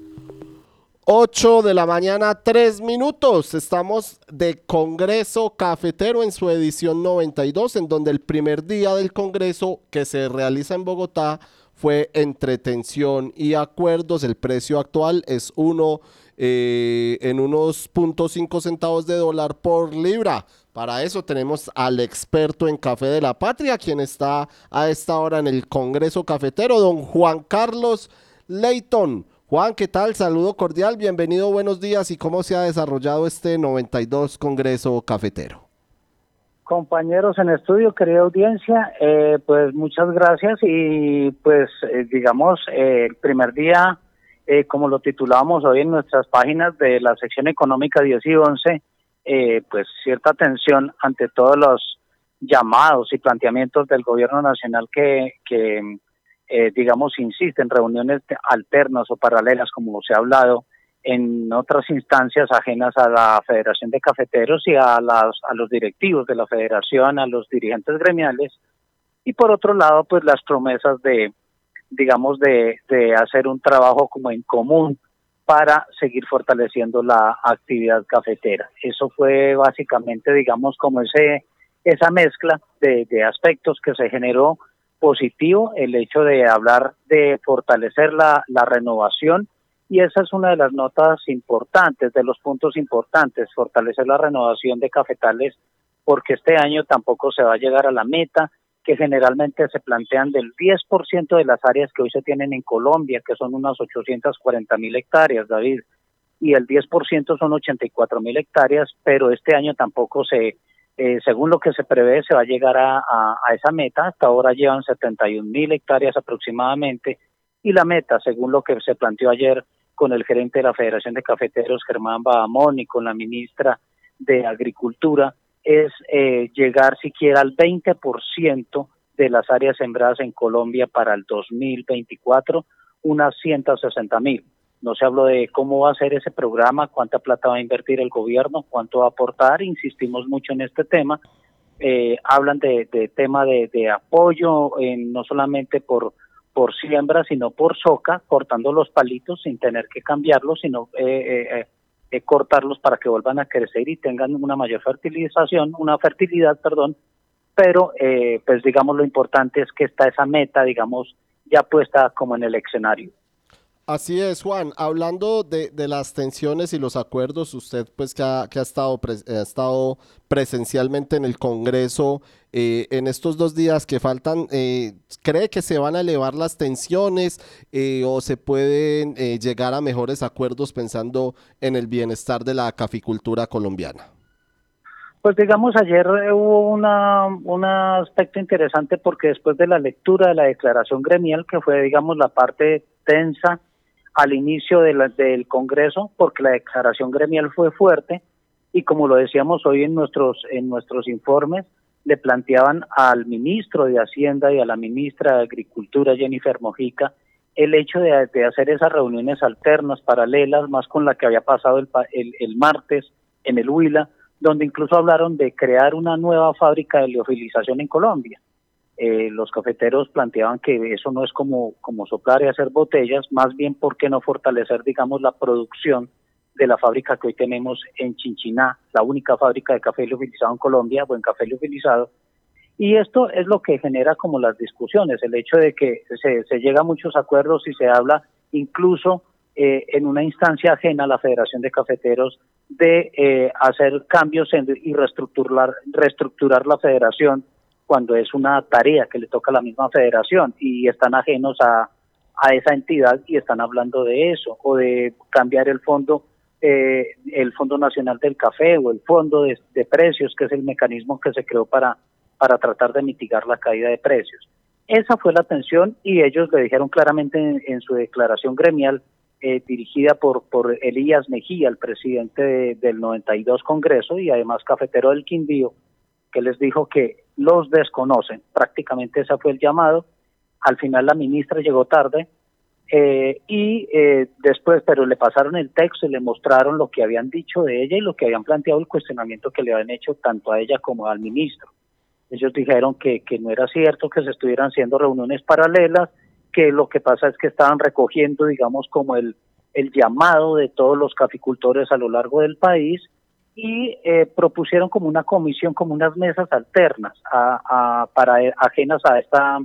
8 de la mañana, 3 minutos. Estamos de Congreso Cafetero en su edición 92, en donde el primer día del Congreso que se realiza en Bogotá fue entretención y acuerdos. El precio actual es uno eh, en unos 0.5 centavos de dólar por libra. Para eso tenemos al experto en café de la patria, quien está a esta hora en el Congreso Cafetero, don Juan Carlos Leighton. Juan, ¿qué tal? Saludo cordial, bienvenido, buenos días. ¿Y cómo se ha desarrollado este 92 Congreso Cafetero? Compañeros en estudio, querida audiencia, eh, pues muchas gracias y pues eh, digamos, eh, el primer día, como lo titulamos hoy en nuestras páginas de la sección económica 10 y 11, eh, pues cierta atención ante todos los llamados y planteamientos del gobierno nacional que, que eh, digamos, insiste en reuniones alternas o paralelas, como se ha hablado, en otras instancias ajenas a la Federación de Cafeteros y a, las, a los directivos de la Federación, a los dirigentes gremiales, y por otro lado, pues las promesas de, digamos, de, de hacer un trabajo como en común para seguir fortaleciendo la actividad cafetera. Eso fue básicamente, digamos, como ese esa mezcla de, aspectos que se generó positivo, el hecho de hablar de fortalecer la, la renovación y esa es una de las notas importantes, de los puntos importantes, fortalecer la renovación de cafetales, porque este año tampoco se va a llegar a la meta que generalmente se plantean del 10% de las áreas que hoy se tienen en Colombia, que son unas 840 mil hectáreas, David, y el 10% son 84 mil hectáreas, pero este año tampoco se, eh, según lo que se prevé, se va a llegar a, esa meta. Hasta ahora llevan 71 mil hectáreas aproximadamente, y la meta, según lo que se planteó ayer con el gerente de la Federación de Cafeteros, Germán Bahamón, y con la ministra de Agricultura, es eh, llegar siquiera al 20% de las áreas sembradas en Colombia para el 2024, unas 160 mil. No se habló de cómo va a ser ese programa, cuánta plata va a invertir el gobierno, cuánto va a aportar, insistimos mucho en este tema. Eh, hablan de, tema de, apoyo, no solamente por, por siembra, sino por soca, cortando los palitos sin tener que cambiarlos, sino eh, eh eh, cortarlos para que vuelvan a crecer y tengan una mayor fertilización, una fertilidad, perdón, pero eh, pues digamos lo importante es que está esa meta, digamos, ya puesta como en el escenario. Así es, Juan. Hablando de, las tensiones y los acuerdos, usted pues que ha, que ha estado, ha estado presencialmente en el Congreso eh, en estos dos días que faltan, eh, ¿cree que se van a elevar las tensiones eh, o se pueden llegar a mejores acuerdos pensando en el bienestar de la caficultura colombiana? Pues digamos, ayer hubo una, un aspecto interesante porque después de la lectura de la declaración gremial, que fue, digamos, la parte tensa, al inicio del Congreso, porque la declaración gremial fue fuerte y como lo decíamos hoy en nuestros, en nuestros informes, le planteaban al ministro de Hacienda y a la ministra de Agricultura, Jennifer Mojica, el hecho de, hacer esas reuniones alternas, paralelas, más con la que había pasado el, el, martes en el Huila, donde incluso hablaron de crear una nueva fábrica de liofilización en Colombia. Eh, los cafeteros planteaban que eso no es como, como soplar y hacer botellas, más bien por qué no fortalecer, digamos, la producción de la fábrica que hoy tenemos en Chinchiná, la única fábrica de café liofilizado en Colombia, buen café liofilizado. Y esto es lo que genera como las discusiones, el hecho de que se, se llega a muchos acuerdos y se habla incluso eh, en una instancia ajena a la Federación de Cafeteros de eh, hacer cambios y reestructurar, reestructurar la federación cuando es una tarea que le toca a la misma federación y están ajenos a, a esa entidad y están hablando de eso o de cambiar el fondo eh, el Fondo Nacional del Café o el Fondo de, Precios, que es el mecanismo que se creó para, para tratar de mitigar la caída de precios. Esa fue la tensión y ellos le dijeron claramente en su declaración gremial eh, dirigida por, por Elías Mejía, el presidente del 92 Congreso y además cafetero del Quindío, que les dijo que los desconocen. Prácticamente ese fue el llamado. Al final la ministra llegó tarde eh, y eh, después, pero le pasaron el texto y le mostraron lo que habían dicho de ella y lo que habían planteado el cuestionamiento que le habían hecho tanto a ella como al ministro. Ellos dijeron que, que no era cierto que se estuvieran haciendo reuniones paralelas, que lo que pasa es que estaban recogiendo, digamos, como el, el llamado de todos los caficultores a lo largo del país y eh, propusieron como una comisión, como unas mesas alternas a, a, para ajenas a esta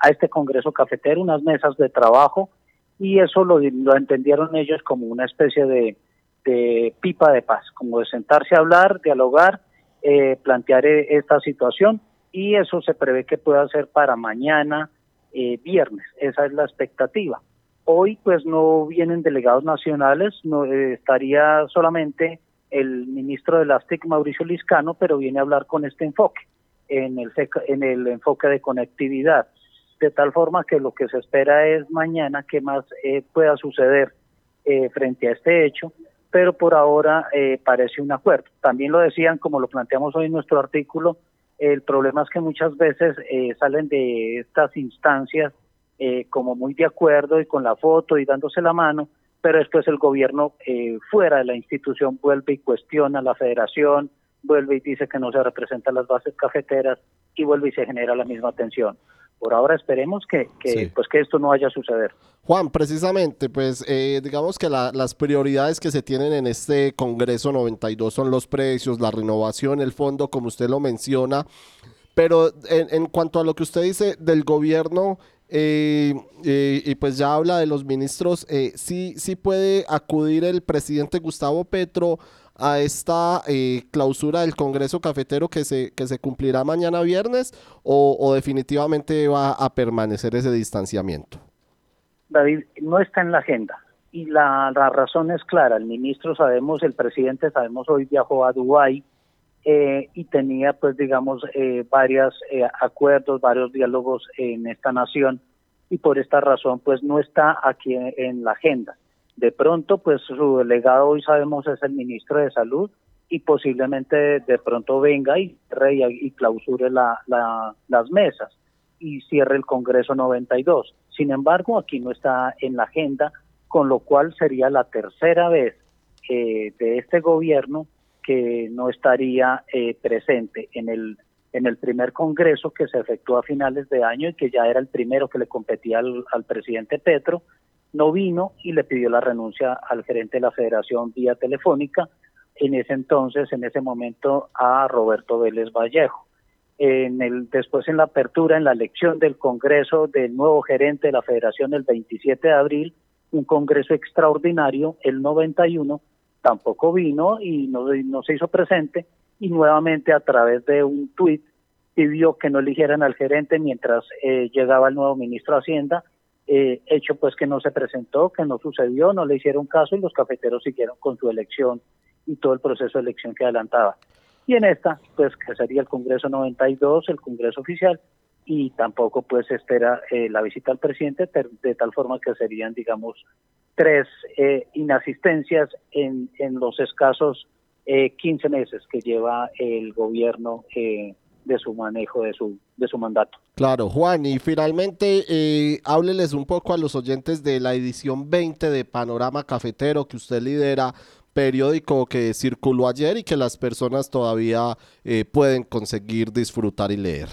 a este congreso cafetero, unas mesas de trabajo y eso lo, lo entendieron ellos como una especie de, de, pipa de paz, como de sentarse a hablar, dialogar, eh, plantear eh, esta situación y eso se prevé que pueda ser para mañana, eh, viernes. Esa es la expectativa. Hoy pues no vienen delegados nacionales, no eh, estaría solamente el ministro de las TIC, Mauricio Liscano, pero viene a hablar con este enfoque, en el, en el enfoque de conectividad, de tal forma que lo que se espera es mañana que más eh, pueda suceder frente a este hecho, pero por ahora parece un acuerdo. También lo decían, como lo planteamos hoy en nuestro artículo, el problema es que muchas veces eh, salen de estas instancias eh, como muy de acuerdo y con la foto y dándose la mano, pero después el gobierno eh, fuera de la institución vuelve y cuestiona a la federación, vuelve y dice que no se representan las bases cafeteras y vuelve y se genera la misma tensión por ahora esperemos que, pues que esto no vaya a suceder. Juan, precisamente, pues eh, digamos que las prioridades que se tienen en este Congreso 92 son los precios, la renovación, el fondo, como usted lo menciona, pero en, cuanto a lo que usted dice del gobierno, eh, eh, y pues ya habla de los ministros, sí, sí puede acudir el presidente Gustavo Petro a esta eh, clausura del Congreso Cafetero que se, que se cumplirá mañana viernes o, definitivamente va a permanecer ese distanciamiento? David, no está en la agenda y la, razón es clara. El ministro sabemos, el presidente sabemos hoy viajó a Dubái eh, y tenía pues digamos eh, varios eh, acuerdos, varios diálogos en esta nación y por esta razón pues no está aquí en la agenda. De pronto, pues su delegado hoy sabemos es el ministro de Salud y posiblemente de pronto venga y, y clausure las mesas y cierre el Congreso 92. Sin embargo, aquí no está en la agenda, con lo cual sería la tercera vez eh, de este gobierno que no estaría eh, presente en el en el primer congreso que se efectuó a finales de año y que ya era el primero que le competía al presidente Petro no vino y le pidió la renuncia al gerente de la federación vía telefónica, en ese entonces, en ese momento, a Roberto Vélez Vallejo. En el, después en la apertura, en la elección del Congreso del nuevo gerente de la federación el 27 de abril, un Congreso extraordinario, el 91, tampoco vino y no, se hizo presente y nuevamente a través de un tuit pidió que no eligieran al gerente mientras eh, llegaba el nuevo ministro de Hacienda eh, hecho pues que no se presentó, que no sucedió, no le hicieron caso y los cafeteros siguieron con su elección y todo el proceso de elección que adelantaba. Y en esta, pues que sería el Congreso 92, el Congreso oficial, y tampoco pues espera eh, la visita al presidente de tal forma que serían, digamos, tres eh, inasistencias en, en los escasos eh, 15 meses que lleva el gobierno eh, de su manejo de su, de su mandato. Claro, Juan, y finalmente eh, hábleles un poco a los oyentes de la edición 20 de Panorama Cafetero que usted lidera, periódico que circuló ayer y que las personas todavía eh, pueden conseguir disfrutar y leer.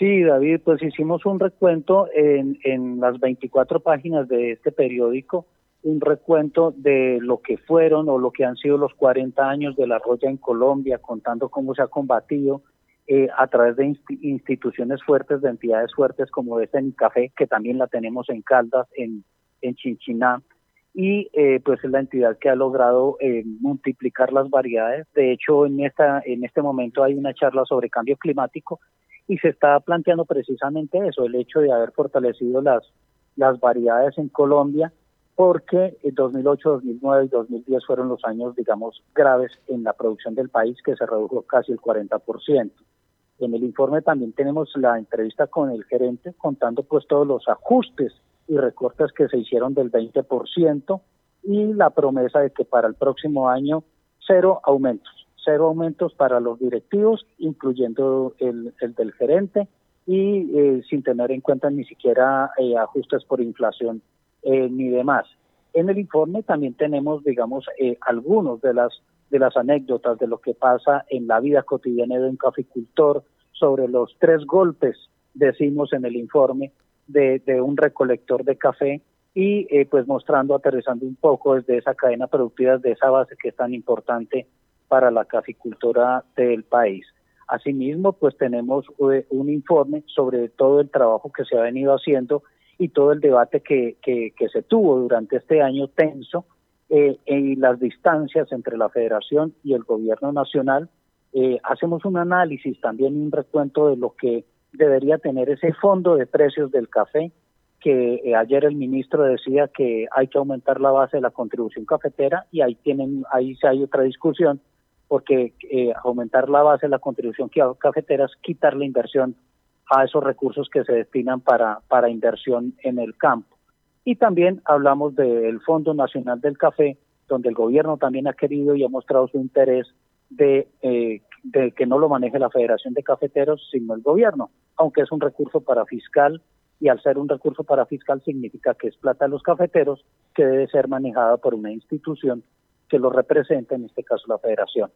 Sí, David, pues hicimos un recuento en, en las 24 páginas de este periódico un recuento de lo que fueron o lo que han sido los 40 años de la roya en Colombia, contando cómo se ha combatido eh, a través de instituciones fuertes, de entidades fuertes como esta en Café, que también la tenemos en Caldas, en, en Chinchiná, y eh, pues es la entidad que ha logrado eh, multiplicar las variedades. De hecho, en, esta, en este momento hay una charla sobre cambio climático y se está planteando precisamente eso, el hecho de haber fortalecido las, las variedades en Colombia porque 2008, 2009 y 2010 fueron los años, digamos, graves en la producción del país, que se redujo casi el 40%. En el informe también tenemos la entrevista con el gerente contando pues todos los ajustes y recortes que se hicieron del 20% y la promesa de que para el próximo año cero aumentos, cero aumentos para los directivos, incluyendo el, del gerente y eh, sin tener en cuenta ni siquiera eh, ajustes por inflación eh, ni demás. En el informe también tenemos, digamos, eh, algunos de las de las anécdotas de lo que pasa en la vida cotidiana de un caficultor sobre los tres golpes, decimos en el informe, de, un recolector de café y eh, pues mostrando, aterrizando un poco desde esa cadena productiva, de esa base que es tan importante para la caficultura del país. Asimismo, pues tenemos un informe sobre todo el trabajo que se ha venido haciendo y todo el debate que, que, se tuvo durante este año tenso eh, y las distancias entre la federación y el gobierno nacional. Eh, hacemos un análisis, también un recuento de lo que debería tener ese fondo de precios del café, que eh, ayer el ministro decía que hay que aumentar la base de la contribución cafetera y ahí tienen ahí hay otra discusión porque aumentar la base de la contribución cafetera es quitar la inversión a esos recursos que se destinan para, para inversión en el campo. Y también hablamos del Fondo Nacional del Café, donde el gobierno también ha querido y ha mostrado su interés de, eh, de que no lo maneje la Federación de Cafeteros, sino el gobierno, aunque es un recurso para fiscal y al ser un recurso para fiscal significa que es plata de los cafeteros que debe ser manejada por una institución que lo representa, en este caso la Federación.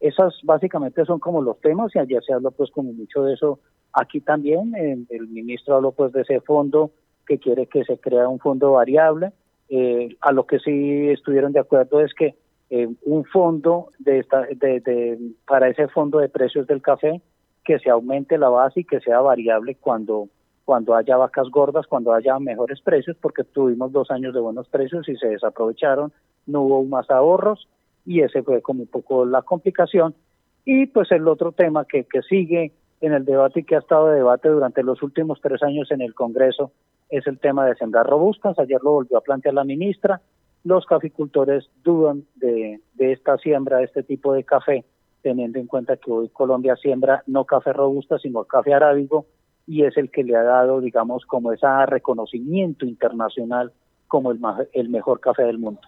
Esas básicamente son como los temas y ayer se habló pues como mucho de eso aquí también. El, ministro habló pues de ese fondo que quiere que se crea un fondo variable. Eh, a lo que sí estuvieron de acuerdo es que eh, un fondo de esta, de, de, para ese fondo de precios del café que se aumente la base y que sea variable cuando cuando haya vacas gordas, cuando haya mejores precios, porque tuvimos dos años de buenos precios y se desaprovecharon, no hubo más ahorros y ese fue como un poco la complicación. Y pues el otro tema que, que sigue en el debate y que ha estado de debate durante los últimos tres años en el Congreso es el tema de sembrar robustas. Ayer lo volvió a plantear la ministra. Los caficultores dudan de, de esta siembra, de este tipo de café, teniendo en cuenta que hoy Colombia siembra no café robusta, sino café arábigo, y es el que le ha dado, digamos, como ese reconocimiento internacional como el, el mejor café del mundo.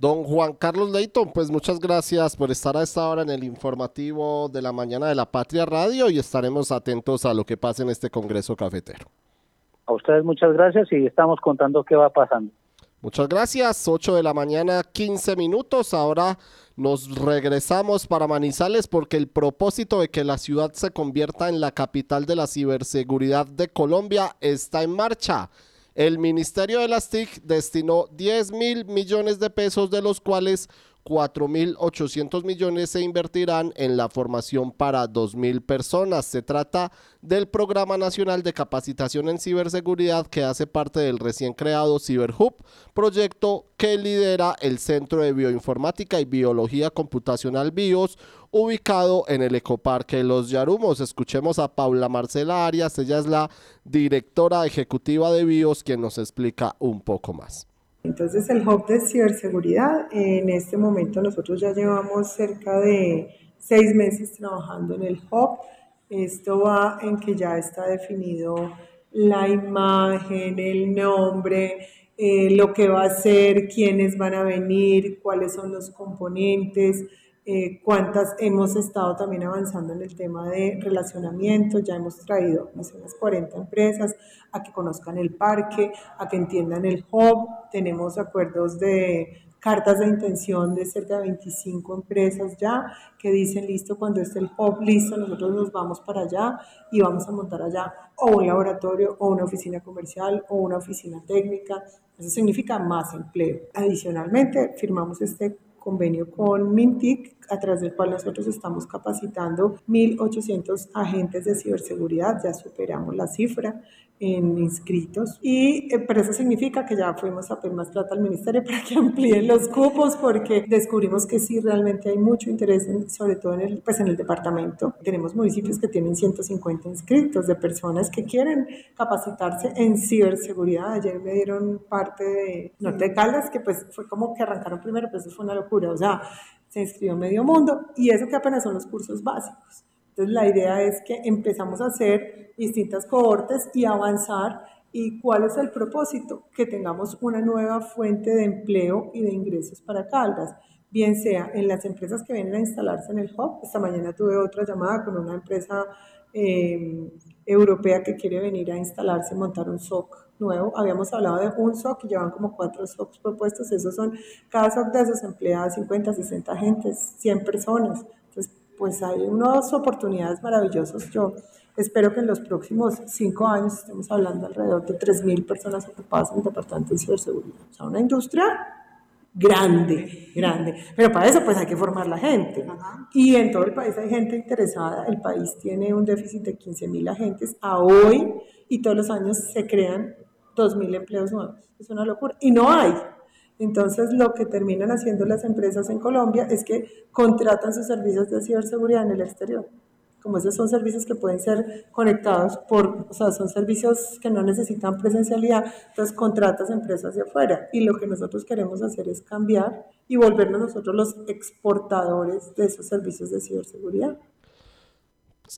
Don Juan Carlos Leighton, pues muchas gracias por estar a esta hora en el informativo de la mañana de la Patria Radio y estaremos atentos a lo que pase en este Congreso Cafetero. A ustedes muchas gracias y estamos contando qué va pasando. Muchas gracias, 8 de la mañana, 15 minutos. Ahora nos regresamos para Manizales porque el propósito de que la ciudad se convierta en la capital de la ciberseguridad de Colombia está en marcha. El Ministerio de las TIC destinó 10 mil millones de pesos, de los cuales 4.800 millones se invertirán en la formación para 2.000 personas. Se trata del Programa Nacional de Capacitación en Ciberseguridad que hace parte del recién creado CyberHub, proyecto que lidera el Centro de Bioinformática y Biología Computacional BIOS, ubicado en el Ecoparque Los Yarumos. Escuchemos a Paula Marcela Arias, ella es la directora ejecutiva de BIOS, quien nos explica un poco más. Entonces el hub de ciberseguridad, en este momento nosotros ya llevamos cerca de seis meses trabajando en el hub. Esto va en que ya está definido la imagen, el nombre, eh, lo que va a ser, quiénes van a venir, cuáles son los componentes, eh, cuántas hemos estado también avanzando en el tema de relacionamiento, ya hemos traído unas 40 empresas a que conozcan el parque, a que entiendan el hub, tenemos acuerdos de cartas de intención de cerca de 25 empresas ya que dicen, listo, cuando esté el hub listo, nosotros nos vamos para allá y vamos a montar allá o un laboratorio o una oficina comercial o una oficina técnica. Eso significa más empleo. Adicionalmente, firmamos este convenio con Mintic, a través del cual nosotros estamos capacitando 1.800 agentes de ciberseguridad, ya superamos la cifra en inscritos. Y, eh, pero eso significa que ya fuimos a pedir más plata al ministerio [laughs] para que amplíen los cupos porque descubrimos que sí realmente hay mucho interés, sobre todo en el, pues en el departamento. Tenemos municipios que tienen 150 inscritos de personas que quieren capacitarse en ciberseguridad. Ayer me dieron parte de Norte de Caldas, que pues fue como que arrancaron primero, pues eso fue una locura. O sea, se inscribió medio mundo y eso que apenas son los cursos básicos. Entonces la idea es que empezamos a hacer distintas cohortes y avanzar. ¿Y cuál es el propósito? Que tengamos una nueva fuente de empleo y de ingresos para Caldas, bien sea en las empresas que vienen a instalarse en el hub. Esta mañana tuve otra llamada con una empresa em, europea que quiere venir a instalarse, montar un SOC nuevo. Habíamos hablado de un SOC y llevan como cuatro SOCs propuestos. Esos son, cada SOC de esos emplea 50, 60 agentes, 100 personas pues hay unas oportunidades maravillosas. Yo espero que en los próximos cinco años estemos hablando alrededor de 3.000 personas ocupadas en el departamento de ciberseguridad. O sea, una industria grande, grande. Pero para eso pues hay que formar la gente. Y en todo el país hay gente interesada. El país tiene un déficit de 15.000 agentes a hoy y todos los años se crean 2.000 empleos nuevos. Es una locura. Y no hay. Entonces, lo que terminan haciendo las empresas en Colombia es que contratan sus servicios de ciberseguridad en el exterior. Como esos son servicios que pueden ser conectados por, o sea, son servicios que no necesitan presencialidad, entonces contratas empresas de afuera. Y lo que nosotros queremos hacer es cambiar y volvernos nosotros los exportadores de esos servicios de ciberseguridad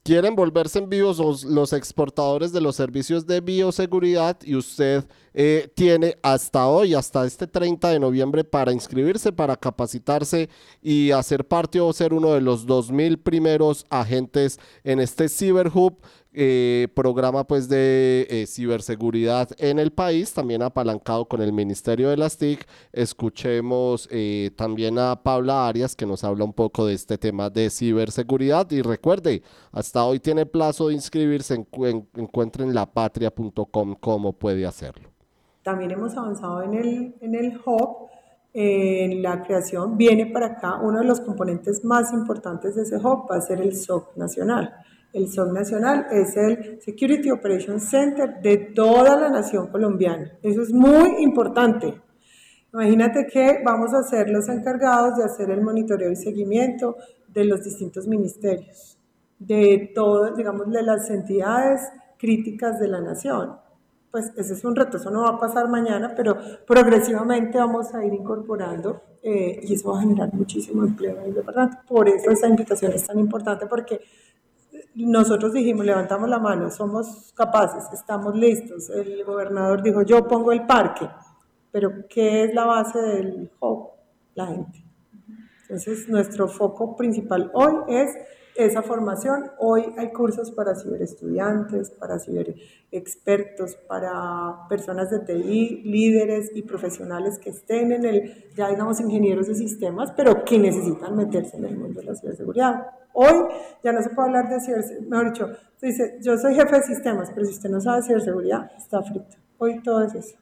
quieren volverse en vivos los, exportadores de los servicios de bioseguridad y usted eh, tiene hasta hoy, hasta este 30 de noviembre para inscribirse, para capacitarse y hacer parte o ser uno de los 2.000 primeros agentes en este CyberHub eh, programa pues de eh, ciberseguridad en el país, también apalancado con el Ministerio de las TIC. Escuchemos eh, también a Paula Arias que nos habla un poco de este tema de ciberseguridad y recuerde, hasta hoy tiene plazo de inscribirse, en, en, encuentren lapatria.com cómo puede hacerlo. También hemos avanzado en el, en el hub en la creación, viene para acá uno de los componentes más importantes de ese hub, va a ser el SOC nacional. El SOC nacional es el Security Operations Center de toda la nación colombiana. Eso es muy importante. Imagínate que vamos a ser los encargados de hacer el monitoreo y seguimiento de los distintos ministerios, de todas, digamos, de las entidades críticas de la nación. Pues ese es un reto, eso no va a pasar mañana, pero progresivamente vamos a ir incorporando eh, y eso va a generar muchísimo empleo en el departamento. Por eso esa invitación es tan importante porque nosotros dijimos, levantamos la mano, somos capaces, estamos listos. El gobernador dijo, yo pongo el parque, pero ¿qué es la base del hub? La gente. Entonces, nuestro foco principal hoy es esa formación. Hoy hay cursos para ciberestudiantes, para ciberexpertos, para personas de TI, líderes y profesionales que estén en el, ya digamos, ingenieros de sistemas, pero que necesitan meterse en el mundo de la ciberseguridad. Hoy ya no se puede hablar de ciberseguridad, mejor dicho, dice, yo soy jefe de sistemas, pero si usted no sabe ciberseguridad, está frito. Hoy todo es eso.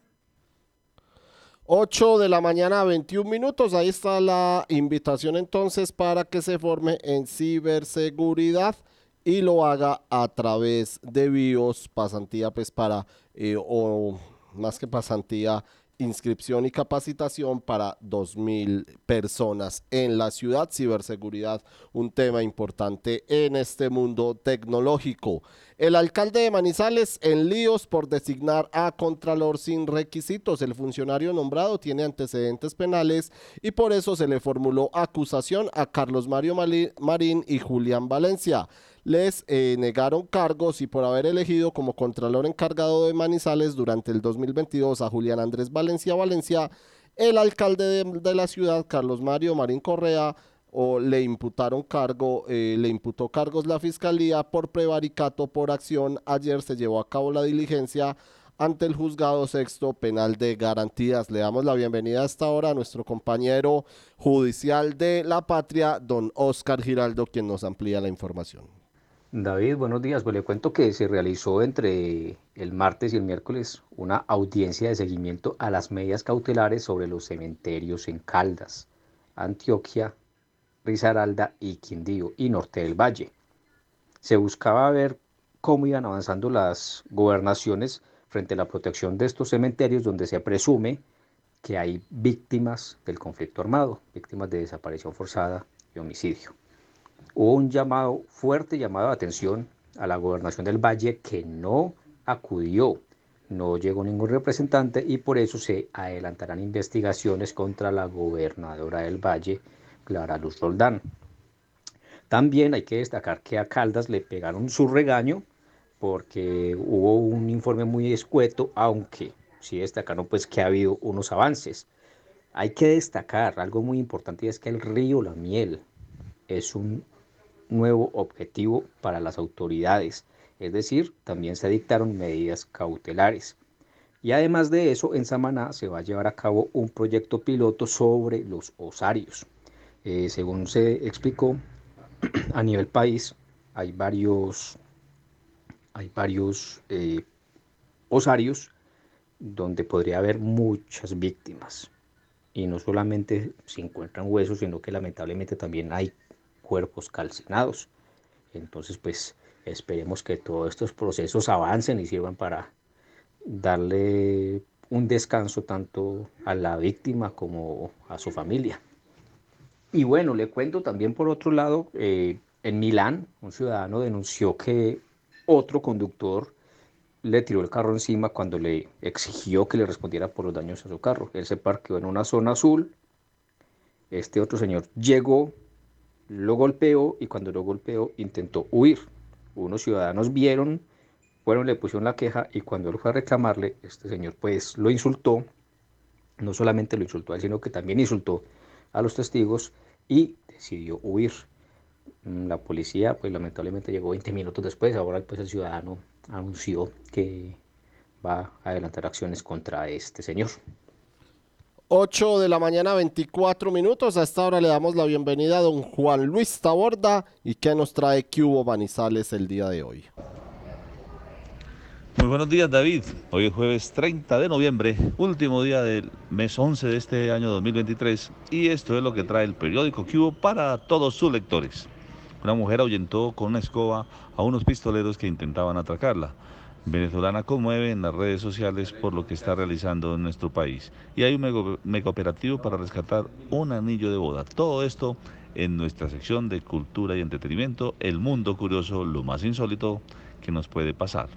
8 de la mañana, 21 minutos. Ahí está la invitación entonces para que se forme en ciberseguridad y lo haga a través de BIOS, pasantía pues para, eh, o más que pasantía, inscripción y capacitación para 2.000 personas en la ciudad. Ciberseguridad, un tema importante en este mundo tecnológico. El alcalde de Manizales en líos por designar a Contralor sin requisitos. El funcionario nombrado tiene antecedentes penales y por eso se le formuló acusación a Carlos Mario Marín y Julián Valencia les eh, negaron cargos y por haber elegido como contralor encargado de Manizales durante el 2022 a Julián Andrés Valencia Valencia, el alcalde de, la ciudad, Carlos Mario Marín Correa, o le imputaron cargo, eh, le imputó cargos la fiscalía por prevaricato por acción. Ayer se llevó a cabo la diligencia ante el juzgado sexto penal de garantías. Le damos la bienvenida hasta ahora a nuestro compañero judicial de la patria, don Oscar Giraldo, quien nos amplía la información. David, buenos días. Pues le cuento que se realizó entre el martes y el miércoles una audiencia de seguimiento a las medidas cautelares sobre los cementerios en Caldas, Antioquia, Risaralda y Quindío y Norte del Valle. Se buscaba ver cómo iban avanzando las gobernaciones frente a la protección de estos cementerios donde se presume que hay víctimas del conflicto armado, víctimas de desaparición forzada y homicidio hubo un llamado, fuerte llamado de atención a la gobernación del Valle que no acudió, no llegó ningún representante y por eso se adelantarán investigaciones contra la gobernadora del Valle, Clara Luz Roldán. También hay que destacar que a Caldas le pegaron su regaño porque hubo un informe muy escueto, aunque sí destacaron pues que ha habido unos avances. Hay que destacar algo muy importante y es que el río La Miel es un nuevo objetivo para las autoridades, es decir, también se dictaron medidas cautelares. Y además de eso, en Samaná se va a llevar a cabo un proyecto piloto sobre los osarios. Eh, según se explicó, [clears throat] a nivel país hay varios, hay varios eh, osarios donde podría haber muchas víctimas. Y no solamente se encuentran huesos, sino que lamentablemente también hay cuerpos calcinados. Entonces, pues esperemos que todos estos procesos avancen y sirvan para darle un descanso tanto a la víctima como a su familia. Y bueno, le cuento también por otro lado, eh, en Milán, un ciudadano denunció que otro conductor le tiró el carro encima cuando le exigió que le respondiera por los daños a su carro. Él se parqueó en una zona azul. Este otro señor llegó, lo golpeó y cuando lo golpeó intentó huir. Unos ciudadanos vieron, fueron, le pusieron la queja y cuando él fue a reclamarle, este señor pues lo insultó, no solamente lo insultó a él, sino que también insultó a los testigos y decidió huir. Mm, la policía pues lamentablemente llegó 20 minutos después, ahora pues el ciudadano anunció que va a adelantar acciones contra este señor. 8 de la mañana, 24 minutos. A esta hora le damos la bienvenida a don Juan Luis Taborda y que nos trae Cubo Manizales el día de hoy. Muy buenos días, David. Hoy es jueves 30 de noviembre, último día del mes 11 de este año 2023, y esto es lo que trae el periódico Cubo para todos sus lectores. Una mujer ahuyentó con una escoba a unos pistoleros que intentaban atracarla venezolana conmueve en las redes sociales por lo que está realizando en nuestro país. Y hay un mega, operativo para rescatar un anillo de boda. Todo esto en nuestra sección de cultura y entretenimiento, El Mundo Curioso, lo más insólito que nos puede pasar.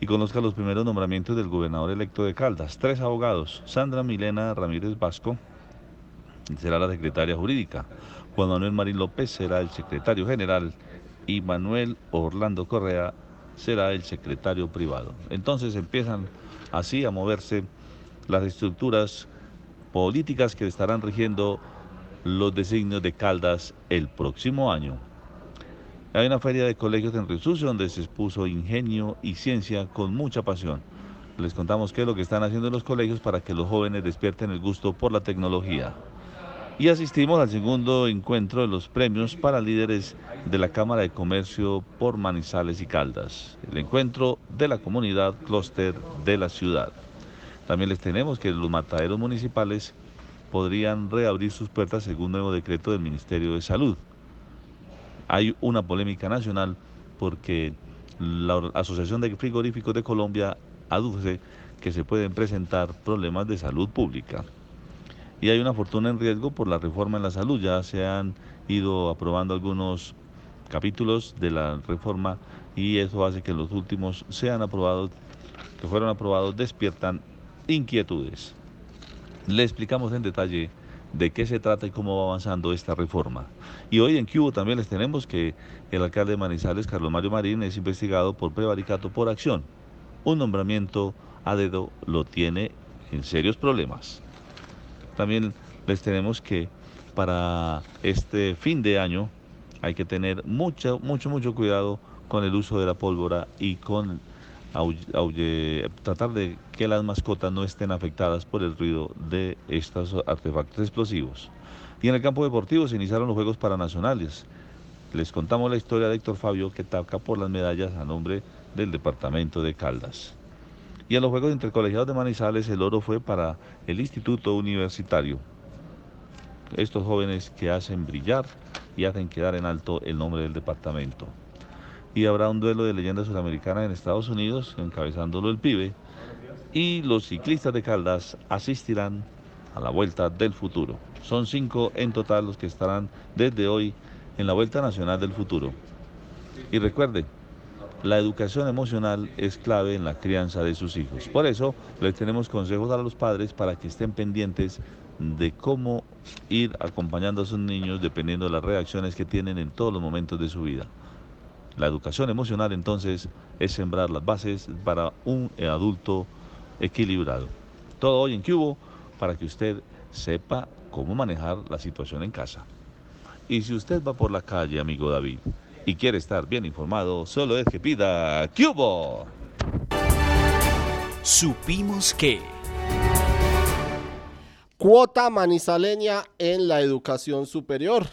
Y conozca los primeros nombramientos del gobernador electo de Caldas. Tres abogados. Sandra Milena Ramírez Vasco será la secretaria jurídica. Juan Manuel Marín López será el secretario general. Y Manuel Orlando Correa será el secretario privado. Entonces empiezan así a moverse las estructuras políticas que estarán rigiendo los designios de Caldas el próximo año. Hay una feria de colegios en Río donde se expuso ingenio y ciencia con mucha pasión. Les contamos qué es lo que están haciendo los colegios para que los jóvenes despierten el gusto por la tecnología y asistimos al segundo encuentro de los premios para líderes de la Cámara de Comercio por Manizales y Caldas, el encuentro de la comunidad clúster de la ciudad. También les tenemos que los mataderos municipales podrían reabrir sus puertas según nuevo decreto del Ministerio de Salud. Hay una polémica nacional porque la Asociación de Frigoríficos de Colombia aduce que se pueden presentar problemas de salud pública y hay una fortuna en riesgo por la reforma en la salud. Ya se han ido aprobando algunos capítulos de la reforma y eso hace que los últimos sean aprobados, que fueron aprobados, despiertan inquietudes. Le explicamos en detalle de qué se trata y cómo va avanzando esta reforma. Y hoy en Cubo también les tenemos que el alcalde de Manizales, Carlos Mario Marín, es investigado por prevaricato por acción. Un nombramiento a dedo lo tiene en serios problemas. También les tenemos que para este fin de año hay que tener mucho, mucho, mucho cuidado con el uso de la pólvora y con tratar de que las mascotas no estén afectadas por el ruido de estos artefactos explosivos. Y en el campo deportivo se iniciaron los Juegos Paranacionales. Les contamos la historia de Héctor Fabio que taca por las medallas a nombre del departamento de Caldas. Y en los Juegos Intercolegiados de Manizales el oro fue para el Instituto Universitario. Estos jóvenes que hacen brillar y hacen quedar en alto el nombre del departamento. Y habrá un duelo de leyendas sudamericanas en Estados Unidos, encabezándolo el pibe. Y los ciclistas de Caldas asistirán a la Vuelta del Futuro. Son cinco en total los que estarán desde hoy en la Vuelta Nacional del Futuro. Y recuerde, la educación emocional es clave en la crianza de sus hijos. Por eso les tenemos consejos a los padres para que estén pendientes de cómo ir acompañando a sus niños dependiendo de las reacciones que tienen en todos los momentos de su vida. La educación emocional entonces es sembrar las bases para un adulto equilibrado. Todo hoy en Cubo para que usted sepa cómo manejar la situación en casa. Y si usted va por la calle, amigo David, y quiere estar bien informado, solo es que pida Cubo. Supimos que... Cuota manizaleña en la educación superior.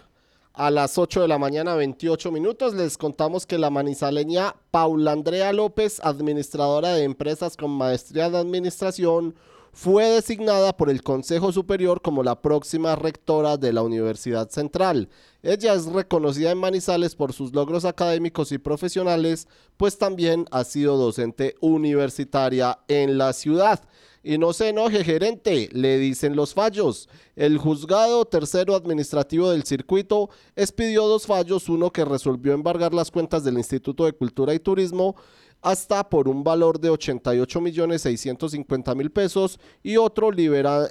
A las 8 de la mañana, 28 minutos, les contamos que la manizaleña Paula Andrea López, administradora de empresas con maestría de administración, fue designada por el Consejo Superior como la próxima rectora de la Universidad Central. Ella es reconocida en Manizales por sus logros académicos y profesionales, pues también ha sido docente universitaria en la ciudad. Y no se enoje, gerente, le dicen los fallos. El juzgado tercero administrativo del circuito expidió dos fallos, uno que resolvió embargar las cuentas del Instituto de Cultura y Turismo hasta por un valor de 88 millones 650 mil pesos y otro,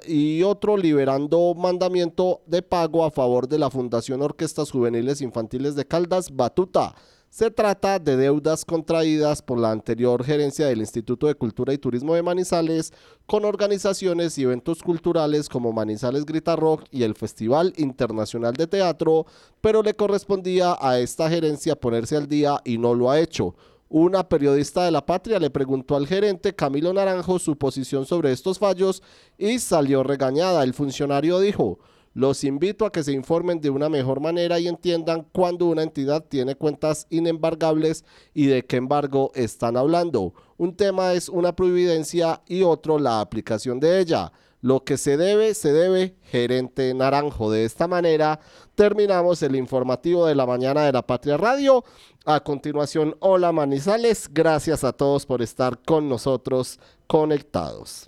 y otro liberando mandamiento de pago a favor de la Fundación Orquestas Juveniles Infantiles de Caldas, Batuta. Se trata de deudas contraídas por la anterior gerencia del Instituto de Cultura y Turismo de Manizales con organizaciones y eventos culturales como Manizales Grita Rock y el Festival Internacional de Teatro, pero le correspondía a esta gerencia ponerse al día y no lo ha hecho. Una periodista de la patria le preguntó al gerente Camilo Naranjo su posición sobre estos fallos y salió regañada. El funcionario dijo, los invito a que se informen de una mejor manera y entiendan cuando una entidad tiene cuentas inembargables y de qué embargo están hablando. Un tema es una providencia y otro la aplicación de ella. Lo que se debe, se debe, gerente Naranjo. De esta manera terminamos el informativo de la mañana de la Patria Radio. A continuación, hola Manizales. Gracias a todos por estar con nosotros conectados.